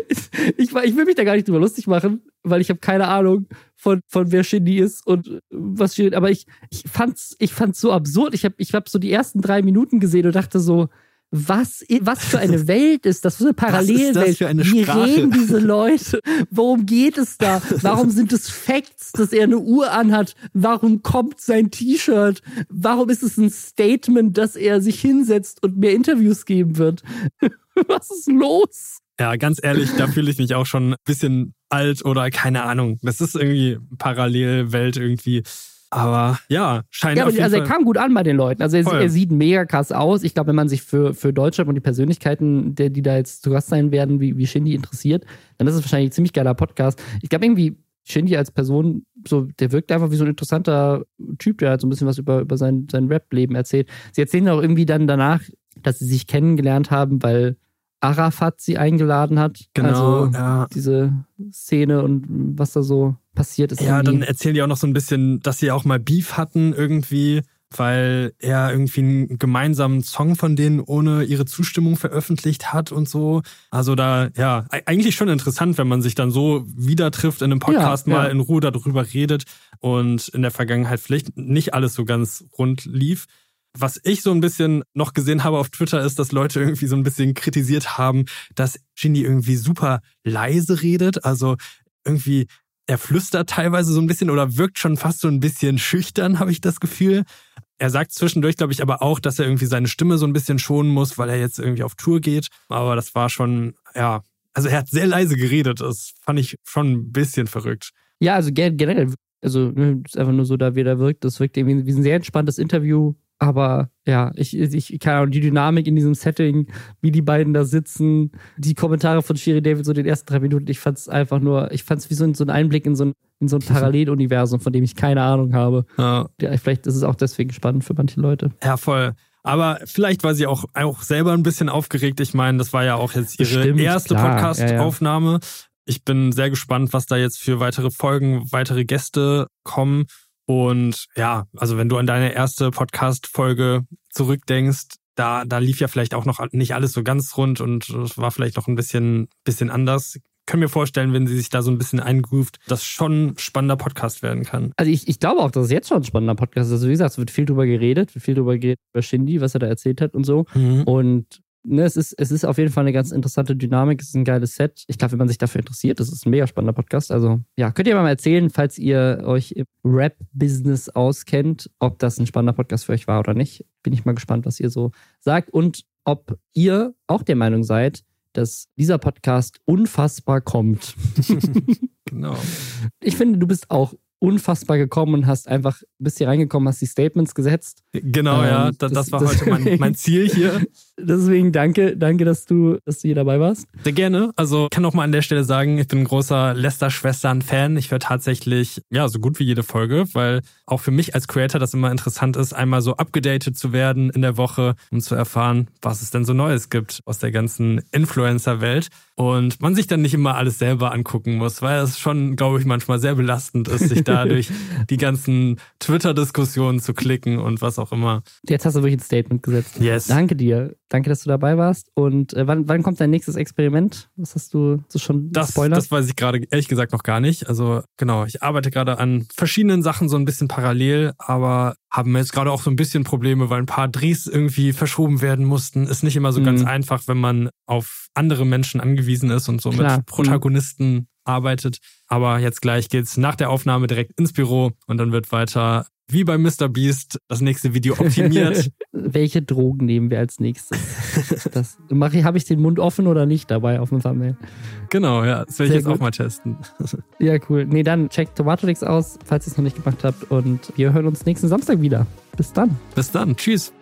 ich, ich, ich will mich da gar nicht drüber lustig machen, weil ich habe keine Ahnung von, von wer Shindy ist und was steht. Aber ich, ich fand's, ich fand's so absurd. Ich habe ich hab so die ersten drei Minuten gesehen und dachte so, was, was für eine Welt ist das? Was für eine Parallelwelt? Was ist das für eine Wie reden diese Leute? Worum geht es da? Warum sind es Facts, dass er eine Uhr anhat? Warum kommt sein T-Shirt? Warum ist es ein Statement, dass er sich hinsetzt und mehr Interviews geben wird? was ist los? Ja, ganz ehrlich, da fühle ich mich auch schon ein bisschen alt oder keine Ahnung. Das ist irgendwie Parallelwelt irgendwie. Aber ja, scheint Ja, aber also er kam gut an bei den Leuten. Also er, er sieht mega krass aus. Ich glaube, wenn man sich für, für Deutschland und die Persönlichkeiten, die, die da jetzt zu Gast sein werden, wie, wie Shindy interessiert, dann ist es wahrscheinlich ein ziemlich geiler Podcast. Ich glaube irgendwie, Shindy als Person, so, der wirkt einfach wie so ein interessanter Typ, der halt so ein bisschen was über, über sein, sein Rap-Leben erzählt. Sie erzählen auch irgendwie dann danach, dass sie sich kennengelernt haben, weil Arafat sie eingeladen hat. Genau, also ja. diese Szene und was da so passiert ist. Ja, irgendwie. dann erzählen die auch noch so ein bisschen, dass sie auch mal Beef hatten irgendwie, weil er irgendwie einen gemeinsamen Song von denen ohne ihre Zustimmung veröffentlicht hat und so. Also da, ja, eigentlich schon interessant, wenn man sich dann so wieder trifft in einem Podcast ja, mal ja. in Ruhe darüber redet und in der Vergangenheit vielleicht nicht alles so ganz rund lief. Was ich so ein bisschen noch gesehen habe auf Twitter ist, dass Leute irgendwie so ein bisschen kritisiert haben, dass Ginny irgendwie super leise redet. Also irgendwie, er flüstert teilweise so ein bisschen oder wirkt schon fast so ein bisschen schüchtern, habe ich das Gefühl. Er sagt zwischendurch, glaube ich, aber auch, dass er irgendwie seine Stimme so ein bisschen schonen muss, weil er jetzt irgendwie auf Tour geht. Aber das war schon, ja, also er hat sehr leise geredet. Das fand ich schon ein bisschen verrückt. Ja, also generell, also ne, ist einfach nur so, da wie er wirkt. Das wirkt irgendwie wie ein sehr entspanntes Interview aber ja, ich, ich keine Ahnung, die Dynamik in diesem Setting, wie die beiden da sitzen, die Kommentare von Sherry David so den ersten drei Minuten, ich fand es einfach nur, ich fand es wie so ein, so ein Einblick in so ein, in so ein Paralleluniversum, von dem ich keine Ahnung habe. Ja. ja. Vielleicht ist es auch deswegen spannend für manche Leute. Ja, voll. Aber vielleicht war sie auch, auch selber ein bisschen aufgeregt. Ich meine, das war ja auch jetzt ihre Stimmt, erste Podcast-Aufnahme. Ja, ja. Ich bin sehr gespannt, was da jetzt für weitere Folgen, weitere Gäste kommen. Und ja, also wenn du an deine erste Podcast-Folge zurückdenkst, da, da lief ja vielleicht auch noch nicht alles so ganz rund und es war vielleicht noch ein bisschen, bisschen anders. Können mir vorstellen, wenn sie sich da so ein bisschen eingroovt, dass schon ein spannender Podcast werden kann. Also ich, ich glaube auch, dass es jetzt schon ein spannender Podcast ist. Also wie gesagt, es wird viel drüber geredet, wird viel drüber geredet über Shindy, was er da erzählt hat und so. Mhm. Und ne, es, ist, es ist auf jeden Fall eine ganz interessante Dynamik, es ist ein geiles Set. Ich glaube, wenn man sich dafür interessiert, das ist ein mega spannender Podcast. Also ja, könnt ihr mal erzählen, falls ihr euch im Rap-Business auskennt, ob das ein spannender Podcast für euch war oder nicht. Bin ich mal gespannt, was ihr so sagt und ob ihr auch der Meinung seid, dass dieser Podcast unfassbar kommt. genau. Ich finde, du bist auch unfassbar gekommen und hast einfach, bist hier reingekommen, hast die Statements gesetzt. Genau, ähm, ja, das, das, war das, heute mein, mein, Ziel hier. Deswegen danke, danke, dass du, dass du hier dabei warst. Sehr gerne. Also kann auch mal an der Stelle sagen, ich bin ein großer Lester-Schwestern-Fan. Ich höre tatsächlich, ja, so gut wie jede Folge, weil auch für mich als Creator das immer interessant ist, einmal so abgedatet zu werden in der Woche, um zu erfahren, was es denn so Neues gibt aus der ganzen Influencer-Welt und man sich dann nicht immer alles selber angucken muss, weil es schon, glaube ich, manchmal sehr belastend ist, sich dadurch die ganzen Twitter-Diskussionen zu klicken und was auch immer. Jetzt hast du wirklich ein Statement gesetzt. Yes. Danke dir. Danke, dass du dabei warst. Und äh, wann, wann kommt dein nächstes Experiment? Was hast du so schon das, Spoiler? Das weiß ich gerade ehrlich gesagt noch gar nicht. Also genau, ich arbeite gerade an verschiedenen Sachen so ein bisschen parallel, aber haben jetzt gerade auch so ein bisschen Probleme, weil ein paar Drehs irgendwie verschoben werden mussten. Ist nicht immer so mhm. ganz einfach, wenn man auf andere Menschen angewiesen ist und so Klar. mit. Protagonisten mhm. arbeitet. Aber jetzt gleich geht's nach der Aufnahme direkt ins Büro und dann wird weiter wie bei Mr. Beast das nächste Video optimiert. Welche Drogen nehmen wir als nächstes? das, habe ich den Mund offen oder nicht dabei auf dem Thumbnail? Genau, ja, das werde ich jetzt gut. auch mal testen. ja, cool. Nee, dann checkt Tomatolix aus, falls ihr es noch nicht gemacht habt und wir hören uns nächsten Samstag wieder. Bis dann. Bis dann. Tschüss.